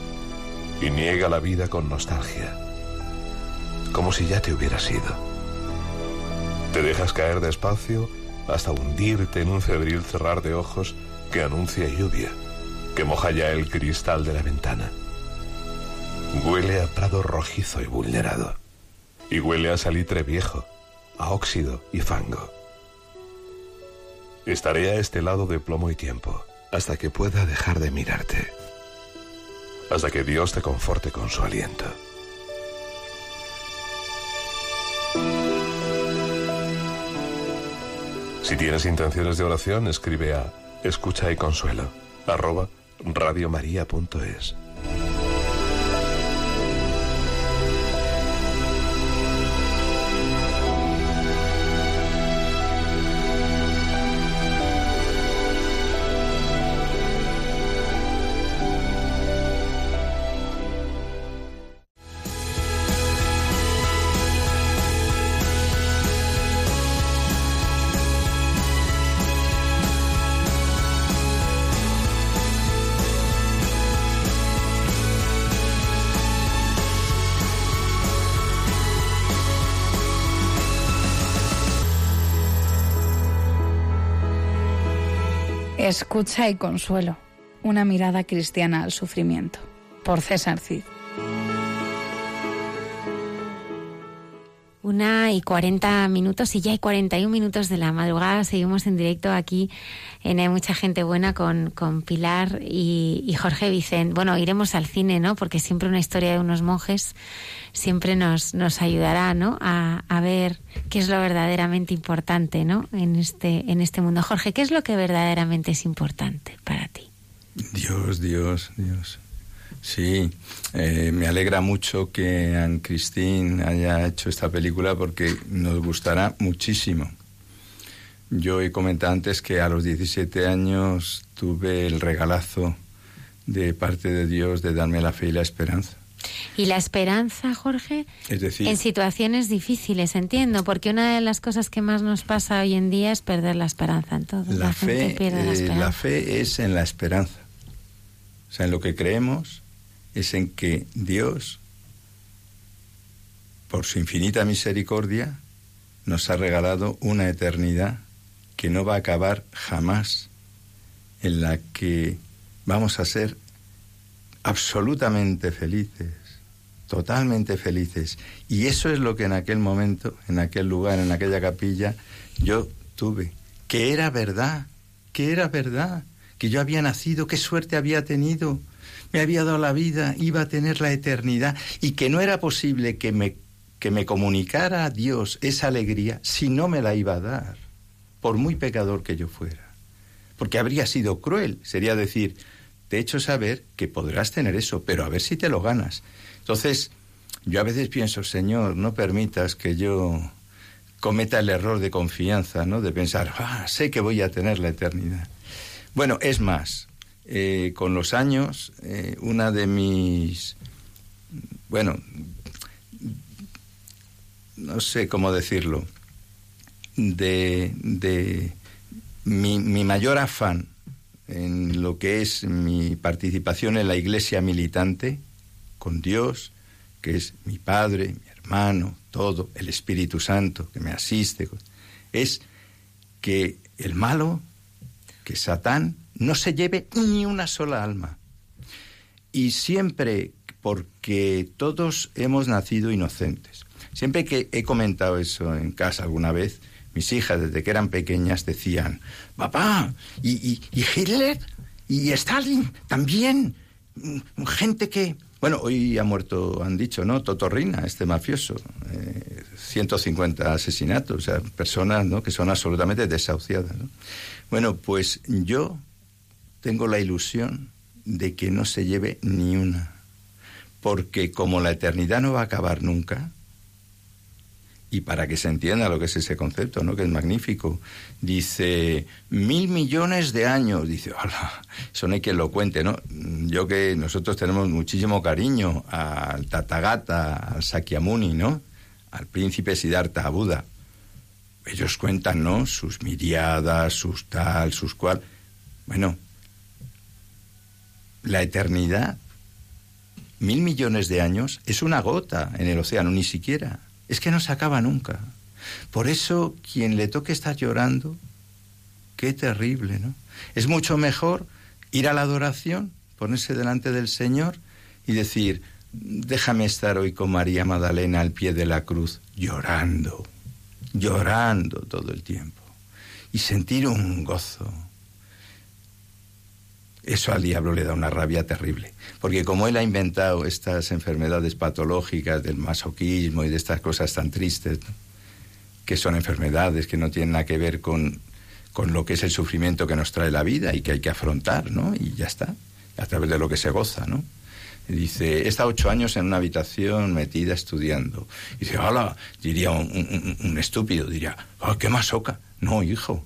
S9: y niega la vida con nostalgia como si ya te hubieras ido. Te dejas caer despacio hasta hundirte en un febril cerrar de ojos que anuncia lluvia, que moja ya el cristal de la ventana. Huele a prado rojizo y vulnerado, y huele a salitre viejo, a óxido y fango. Estaré a este lado de plomo y tiempo, hasta que pueda dejar de mirarte, hasta que Dios te conforte con su aliento. Si tienes intenciones de oración, escribe a escucha y consuelo arroba radiomaria.es. Escucha y consuelo.
S10: Una mirada cristiana al sufrimiento, por César Cid.
S1: Una y cuarenta minutos y ya hay 41 minutos de la madrugada. Seguimos en directo aquí en Hay Mucha Gente Buena con, con Pilar y, y, Jorge Vicente. Bueno, iremos al cine, ¿no? Porque siempre una historia de unos monjes siempre nos, nos ayudará, ¿no? A, a ver qué es lo verdaderamente importante, ¿no? En este, en este mundo. Jorge, ¿qué es lo que verdaderamente es importante para ti?
S4: Dios, Dios, Dios. Sí, eh, me alegra mucho que Anne Christine haya hecho esta película porque nos gustará muchísimo. Yo he comentado antes que a los 17 años tuve el regalazo de parte de Dios de darme la fe y la esperanza.
S1: Y la esperanza, Jorge,
S4: es decir,
S1: en situaciones difíciles, entiendo, porque una de las cosas que más nos pasa hoy en día es perder la esperanza en todo.
S4: La,
S1: la
S4: fe,
S1: gente pierde la
S4: eh,
S1: esperanza.
S4: la fe es en la esperanza. O sea, en lo que creemos es en que Dios, por su infinita misericordia, nos ha regalado una eternidad que no va a acabar jamás, en la que vamos a ser absolutamente felices, totalmente felices. Y eso es lo que en aquel momento, en aquel lugar, en aquella capilla, yo tuve, que era verdad, que era verdad, que yo había nacido, qué suerte había tenido, me había dado la vida, iba a tener la eternidad, y que no era posible que me, que me comunicara a Dios esa alegría si no me la iba a dar, por muy pecador que yo fuera. Porque habría sido cruel, sería decir, te he hecho saber que podrás tener eso, pero a ver si te lo ganas. Entonces, yo a veces pienso, Señor, no permitas que yo cometa el error de confianza, ¿no? De pensar, ah, sé que voy a tener la eternidad. Bueno, es más, eh, con los años, eh, una de mis, bueno, no sé cómo decirlo, de, de mi, mi mayor afán en lo que es mi participación en la iglesia militante, con Dios, que es mi Padre, mi hermano, todo, el Espíritu Santo que me asiste, es que el malo, que Satán, no se lleve ni una sola alma. Y siempre, porque todos hemos nacido inocentes, siempre que he comentado eso en casa alguna vez, mis hijas desde que eran pequeñas decían, papá, ¿y, y, Hitler? ¿Y Stalin también? Gente que... Bueno, hoy ha muerto, han dicho, ¿no? Totorrina, este mafioso. Eh, 150 asesinatos, o sea, personas ¿no? que son absolutamente desahuciadas. ¿no? Bueno, pues yo tengo la ilusión de que no se lleve ni una. Porque como la eternidad no va a acabar nunca, y para que se entienda lo que es ese concepto, ¿no? que es magnífico. Dice, mil millones de años. Dice, hola, eso no hay quien lo cuente, ¿no? Yo que nosotros tenemos muchísimo cariño al Tathagata, al Sakyamuni, ¿no? Al príncipe Siddhartha Buda. Ellos cuentan, ¿no? Sus miriadas, sus tal, sus cual. Bueno, la eternidad, mil millones de años, es una gota en el océano, ni siquiera es que no se acaba nunca. Por eso, quien le toque estar llorando, qué terrible, ¿no? Es mucho mejor ir a la adoración, ponerse delante del Señor y decir, déjame estar hoy con María Magdalena al pie de la cruz, llorando, llorando todo el tiempo, y sentir un gozo. Eso al diablo le da una rabia terrible, porque como él ha inventado estas enfermedades patológicas del masoquismo y de estas cosas tan tristes, que son enfermedades que no tienen nada que ver con, con lo que es el sufrimiento que nos trae la vida y que hay que afrontar, ¿no? Y ya está, a través de lo que se goza, ¿no? Dice, he estado ocho años en una habitación metida estudiando. Y dice, hola, diría un estúpido, diría, oh, qué masoca. No, hijo,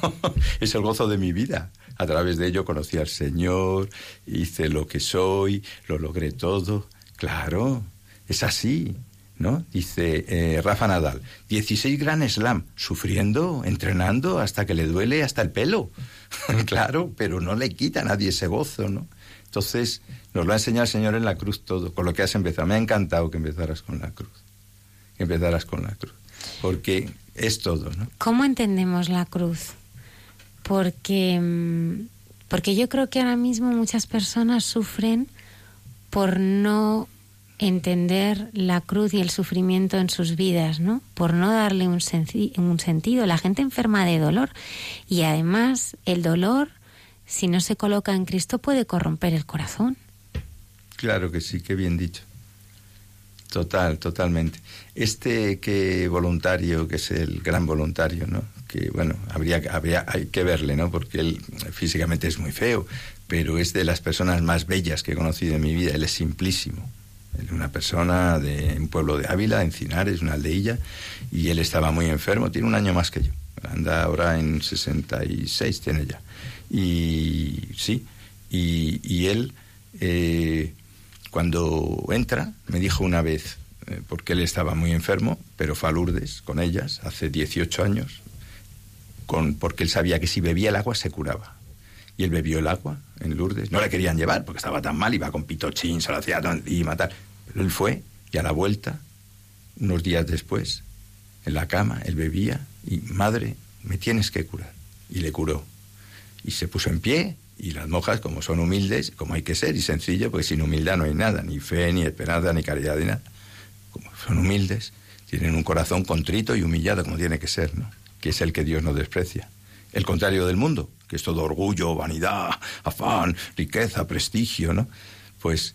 S4: (laughs) es el gozo de mi vida. A través de ello conocí al Señor, hice lo que soy, lo logré todo. Claro, es así, ¿no? Dice eh, Rafa Nadal, 16 Gran Slam, sufriendo, entrenando hasta que le duele hasta el pelo. (laughs) claro, pero no le quita a nadie ese gozo, ¿no? Entonces, nos lo ha enseñado el Señor en la cruz todo, con lo que has empezado. Me ha encantado que empezaras con la cruz. Que empezaras con la cruz. Porque es todo, ¿no?
S1: ¿Cómo entendemos la cruz? Porque Porque yo creo que ahora mismo muchas personas sufren por no entender la cruz y el sufrimiento en sus vidas, ¿no? Por no darle un, un sentido. La gente enferma de dolor y además el dolor, si no se coloca en Cristo, puede corromper el corazón.
S4: Claro que sí, qué bien dicho. Total, totalmente. Este que voluntario, que es el gran voluntario, ¿no? Que bueno, habría, habría hay que verle, ¿no? Porque él físicamente es muy feo, pero es de las personas más bellas que he conocido en mi vida. Él es simplísimo. Él es una persona de un pueblo de Ávila, Encinares, una aldeilla, y él estaba muy enfermo, tiene un año más que yo. Anda ahora en 66, tiene ya. Y sí, y, él eh, cuando entra, me dijo una vez, eh, porque él estaba muy enfermo, pero fue a Lourdes con ellas hace 18 años, porque él sabía que si bebía el agua se curaba. Y él bebió el agua en Lourdes. No le querían llevar porque estaba tan mal, iba con pitochín, se lo hacía y matar. Pero él fue y a la vuelta, unos días después, en la cama, él bebía y, madre, me tienes que curar. Y le curó. Y se puso en pie y las monjas, como son humildes, como hay que ser, y sencillo, porque sin humildad no hay nada, ni fe, ni esperanza, ni caridad, ni nada. Como son humildes, tienen un corazón contrito y humillado, como tiene que ser, ¿no? Es el que Dios no desprecia. El contrario del mundo, que es todo orgullo, vanidad, afán, riqueza, prestigio, ¿no? Pues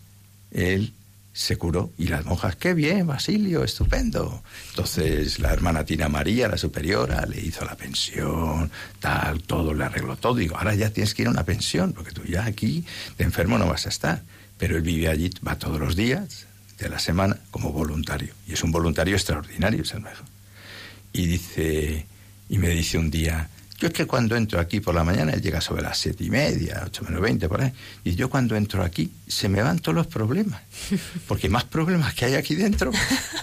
S4: él se curó. Y las monjas, qué bien, Basilio, estupendo. Entonces la hermana Tina María, la superiora, le hizo la pensión, tal, todo, le arregló todo. Digo, ahora ya tienes que ir a una pensión, porque tú ya aquí de enfermo no vas a estar. Pero él vive allí, va todos los días de la semana como voluntario. Y es un voluntario extraordinario, el mejor. Y dice, y me dice un día, yo es que cuando entro aquí por la mañana, él llega sobre las siete y media, ocho menos veinte, por ahí, y yo cuando entro aquí, se me van todos los problemas. Porque más problemas que hay aquí dentro,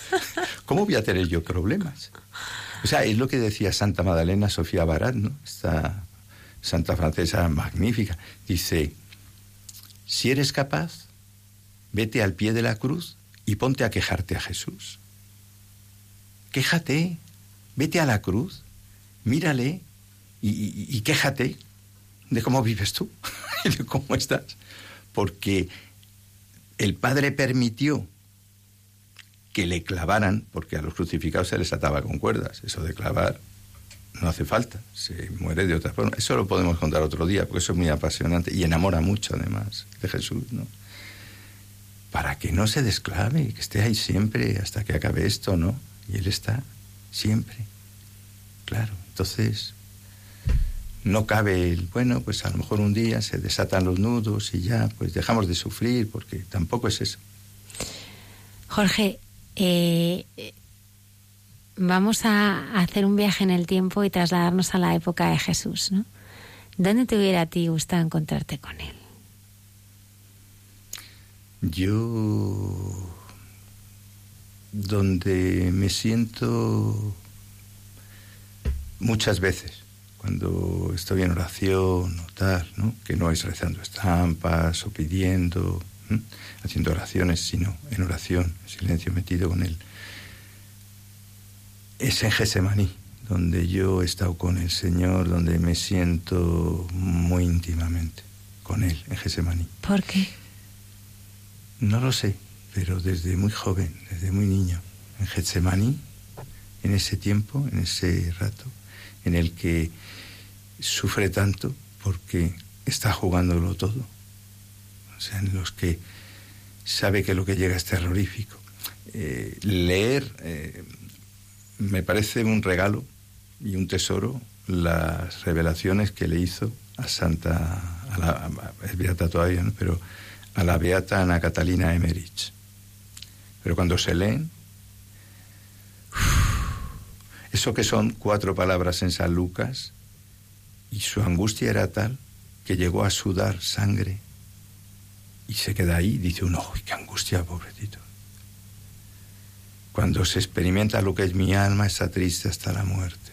S4: (laughs) ¿cómo voy a tener yo problemas? O sea, es lo que decía Santa Madalena Sofía Barat, ¿no? Esta santa francesa magnífica. Dice, si eres capaz, vete al pie de la cruz y ponte a quejarte a Jesús. Quéjate, vete a la cruz, mírale y, quéjate de cómo vives tú (laughs) y de cómo estás. Porque el Padre permitió que le clavaran, porque a los crucificados se les ataba con cuerdas. Eso de clavar no hace falta, se muere de otra forma. Eso lo podemos contar otro día, porque eso es muy apasionante y enamora mucho además de Jesús, ¿no? Para que no se desclave, y que esté ahí siempre hasta que acabe esto, ¿no? Y Él está siempre. Claro, entonces no cabe el, bueno, pues a lo mejor un día se desatan los nudos y ya, pues dejamos de sufrir, porque tampoco es eso.
S1: Jorge, eh, vamos a hacer un viaje en el tiempo y trasladarnos a la época de Jesús, ¿no? ¿Dónde te hubiera a ti gustado encontrarte con él?
S4: Yo donde me siento muchas veces cuando estoy en oración o tal, ¿no? que no es rezando estampas o pidiendo, haciendo oraciones, sino en oración, en silencio metido con Él. Es en Gesemaní, donde yo he estado con el Señor, donde me siento muy íntimamente con Él, en Gesemaní.
S1: ¿Por qué?
S4: No lo sé, pero desde muy joven, desde muy niño, en Getsemaní, en ese tiempo, en ese rato, en el que sufre tanto porque está jugándolo todo. O sea, en los que sabe que lo que llega es terrorífico. Eh, leer eh, me parece un regalo y un tesoro las revelaciones que le hizo a Santa, a la, es beata todavía, ¿no? pero a la beata Ana Catalina Emerich. Pero cuando se leen, eso que son cuatro palabras en San Lucas, y su angustia era tal que llegó a sudar sangre y se queda ahí, dice uno, ¡uy, qué angustia, pobrecito! Cuando se experimenta lo que es mi alma, está triste hasta la muerte.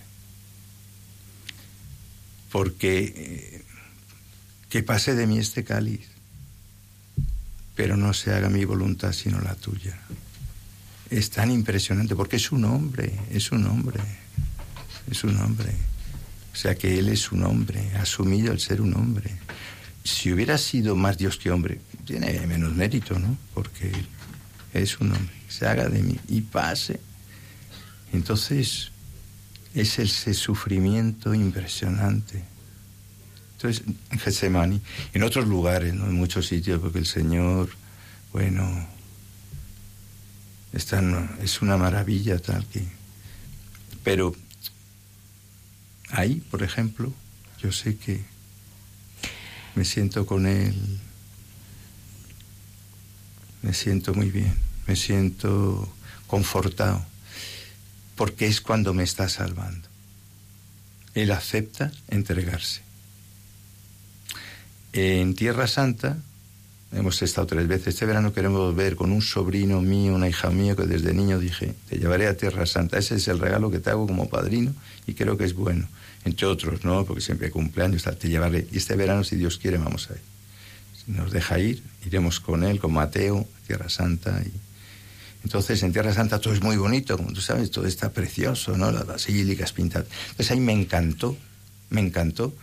S4: Porque eh, que pase de mí este cáliz, pero no se haga mi voluntad sino la tuya. Es tan impresionante porque es un hombre, es un hombre, es un hombre. O sea que él es un hombre, ha asumido el ser un hombre. si hubiera sido más Dios que hombre, tiene menos mérito, ¿no? Porque es un hombre, se haga de mí y pase. Entonces, es ese sufrimiento impresionante. Entonces, en en otros lugares, ¿no? en muchos sitios, porque el Señor, bueno, es una maravilla tal que... Pero ahí, por ejemplo, yo sé que me siento con Él, me siento muy bien, me siento confortado, porque es cuando me está salvando. Él acepta entregarse. En Tierra Santa hemos estado tres veces. Este verano queremos ver con un sobrino mío, una hija mía, que desde niño dije, te llevaré a Tierra Santa. Ese es el regalo que te hago como padrino y creo que es bueno. Entre otros, ¿no? Porque siempre cumpleaños, te llevaré. Y este verano, si Dios quiere, vamos a ir. Si nos deja ir, iremos con él, con Mateo, a Tierra Santa. Y... Entonces, en Tierra Santa todo es muy bonito, como tú sabes, todo está precioso, ¿no? Las basílicas pintadas. Entonces ahí me encantó, me encantó,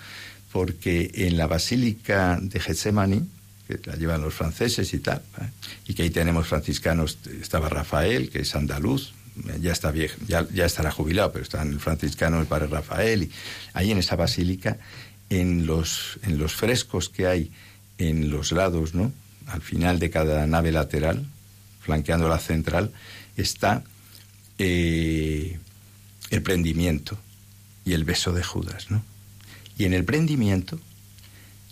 S4: porque en la basílica de Getsemani, que la llevan los franceses y tal, ¿eh? y que ahí tenemos franciscanos, estaba Rafael, que es andaluz, ya está viejo, ya, estará jubilado, pero está en el franciscano el padre Rafael, y ahí en esa basílica, en los, en los frescos que hay en los lados, ¿no? Al final de cada nave lateral, flanqueando la central, está eh, el prendimiento y el beso de Judas, ¿no? Y en el prendimiento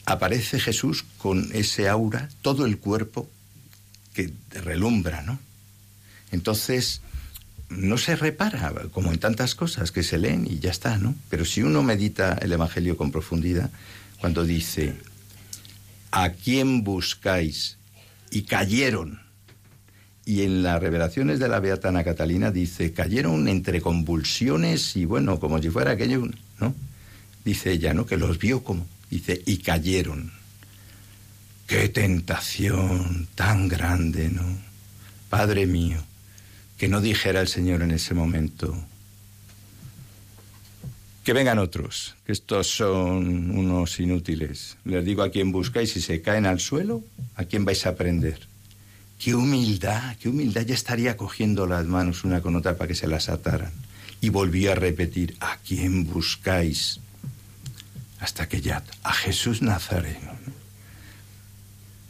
S4: aparece Jesús con ese aura, todo el cuerpo que relumbra, ¿no? Entonces, no se repara, como en tantas cosas que se leen y ya está, ¿no? Pero si uno medita el Evangelio con profundidad, cuando dice, ¿a quién buscáis? Y cayeron. Y en las revelaciones de la Beata Ana Catalina dice, cayeron entre convulsiones y bueno, como si fuera aquello, ¿no? Dice ella, ¿no? Que los vio como, dice, y cayeron. Qué tentación tan grande, ¿no? Padre mío, que no dijera el Señor en ese momento, que vengan otros, que estos son unos inútiles. Les digo a quién buscáis, si se caen al suelo, ¿a quién vais a aprender? Qué humildad, qué humildad, ya estaría cogiendo las manos una con otra para que se las ataran. Y volvió a repetir, ¿a quién buscáis? Hasta que ya, a Jesús Nazareno. ¿no?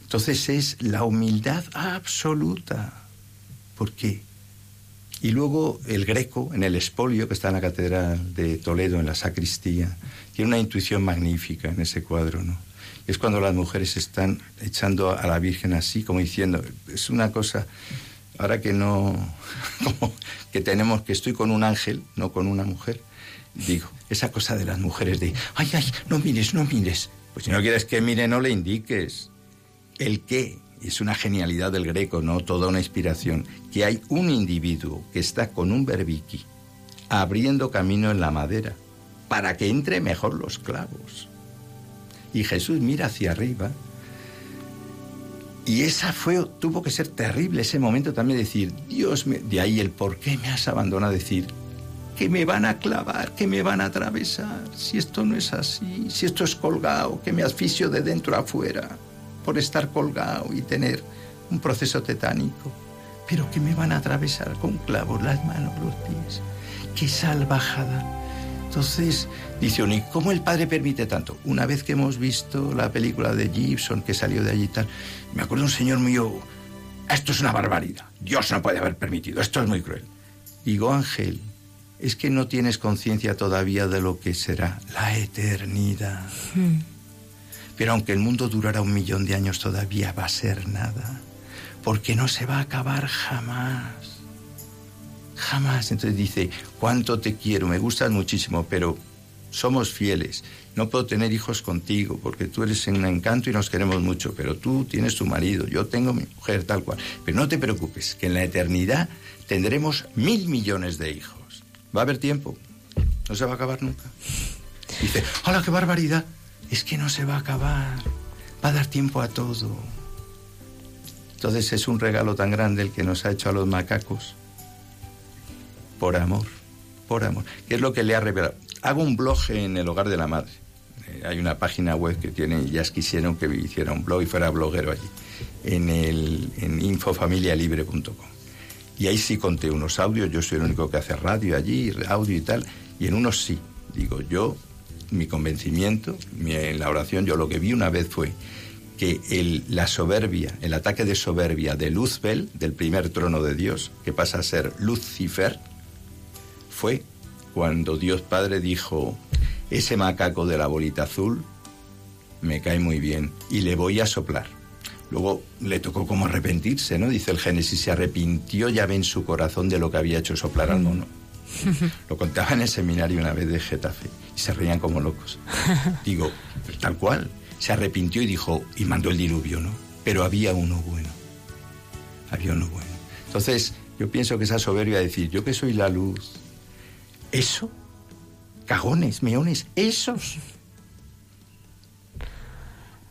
S4: Entonces es la humildad absoluta. ¿Por qué? Y luego el greco, en el espolio que está en la catedral de Toledo, en la sacristía, tiene una intuición magnífica en ese cuadro, ¿no? Es cuando las mujeres están echando a la Virgen así, como diciendo, es una cosa, ahora que no, (laughs) como que tenemos, que estoy con un ángel, no con una mujer, digo, esa cosa de las mujeres de, ay, ay, no mires, no mires. Pues si no quieres que mire, no le indiques. El qué, es una genialidad del greco, ¿no? Toda una inspiración. Que hay un individuo que está con un berbiqui abriendo camino en la madera para que entre mejor los clavos. Y Jesús mira hacia arriba. Y esa fue, tuvo que ser terrible ese momento también decir, Dios, me, de ahí el por qué me has abandonado, decir, que me van a clavar, que me van a atravesar, si esto no es así, si esto es colgado, que me asfixio de dentro a afuera por estar colgado y tener un proceso tetánico, pero que me van a atravesar con clavos las manos, los pies. ¡Qué salvajada! Entonces, dice Oni, ¿cómo el padre permite tanto? Una vez que hemos visto la película de Gibson, que salió de allí y tal, me acuerdo un señor mío, esto es una barbaridad, Dios no puede haber permitido, esto es muy cruel. Digo, Ángel, es que no tienes conciencia todavía de lo que será la eternidad.
S1: Mm.
S4: Pero aunque el mundo durara un millón de años, todavía va a ser nada. Porque no se va a acabar jamás. Jamás. Entonces dice, cuánto te quiero, me gustas muchísimo, pero somos fieles. No puedo tener hijos contigo porque tú eres un encanto y nos queremos mucho, pero tú tienes tu marido, yo tengo mi mujer, tal cual. Pero no te preocupes, que en la eternidad tendremos mil millones de hijos. Va a haber tiempo, no se va a acabar nunca. Dice, ¡hola, qué barbaridad! Es que no se va a acabar, va a dar tiempo a todo. Entonces es un regalo tan grande el que nos ha hecho a los macacos. Por amor, por amor. ¿Qué es lo que le ha revelado? Hago un blog en el hogar de la madre. eh, hay una página web que tiene, y ya quisieron que hiciera un blog y fuera bloguero allí, en, el, en infofamilialibre.com. Y ahí sí conté unos audios, yo soy el único que hace radio allí, audio y tal, y en unos sí. Digo, yo, mi convencimiento, mi, en la oración, yo lo que vi una vez fue que la soberbia, el ataque de soberbia de Luzbel, del primer trono de Dios, que pasa a ser Lucifer, fue cuando Dios Padre dijo, ese macaco de la bolita azul me cae muy bien y le voy a soplar. Luego le tocó como arrepentirse, ¿no? Dice el Génesis, se arrepintió ya ve en su corazón de lo que había hecho soplar al mono. (laughs) Lo contaba en el seminario una vez de Getafe y se reían como locos. (laughs) Digo, tal cual, se arrepintió y dijo, y mandó el diluvio, ¿no? Pero había uno bueno. Había uno bueno. Entonces, yo pienso que esa soberbia de decir, yo que soy la luz, eso, cagones, meones, esos.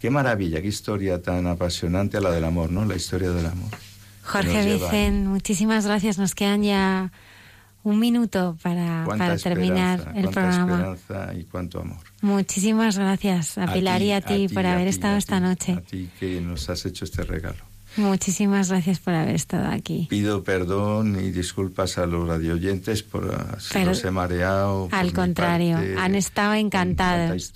S4: Qué maravilla, qué historia tan apasionante a la del amor, ¿no? La historia del amor.
S1: Jorge Vicen, muchísimas gracias. Nos quedan ya un minuto para, para terminar el programa.
S4: Esperanza y cuánto amor.
S1: Muchísimas gracias a, Pilar y a ti, por haber estado esta noche.
S4: A ti que nos has hecho este regalo.
S1: Muchísimas gracias por haber estado aquí.
S4: Pido perdón y disculpas a los radioyentes por si los he mareado.
S1: Al contrario, han estado encantados.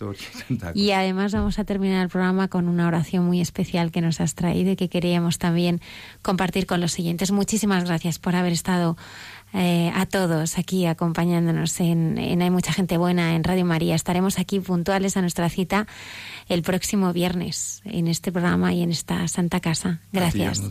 S1: y además vamos a terminar el programa con una oración muy especial que nos has traído y que queríamos también compartir con los siguientes. Muchísimas gracias por haber estado eh, a todos aquí acompañándonos en, en, Hay mucha gente buena en Radio María. Estaremos aquí puntuales a nuestra cita el próximo viernes en este programa y en esta Santa Casa. Gracias.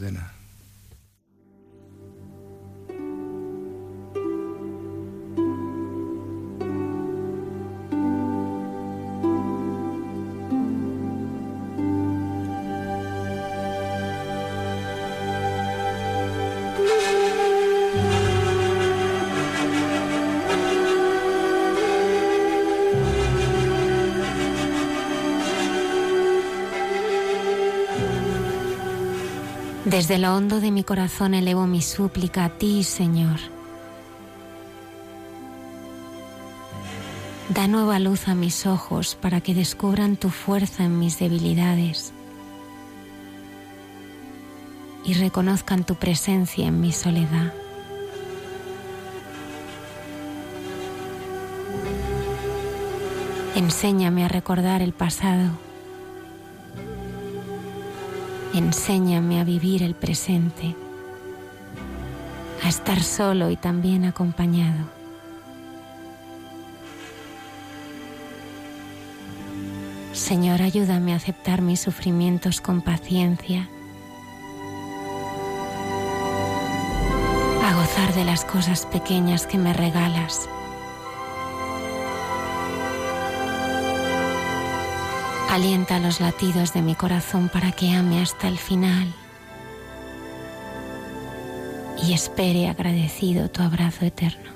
S1: Desde lo hondo de mi corazón elevo mi súplica a ti, Señor. Da nueva luz a mis ojos para que descubran tu fuerza en mis debilidades y reconozcan tu presencia en mi soledad. Enséñame a recordar el pasado Enséñame a vivir el presente, a estar solo y también acompañado. Señor, ayúdame a aceptar mis sufrimientos con paciencia, a gozar de las cosas pequeñas que me regalas Alienta los latidos de mi corazón para que ame hasta el final y espere agradecido tu abrazo eterno.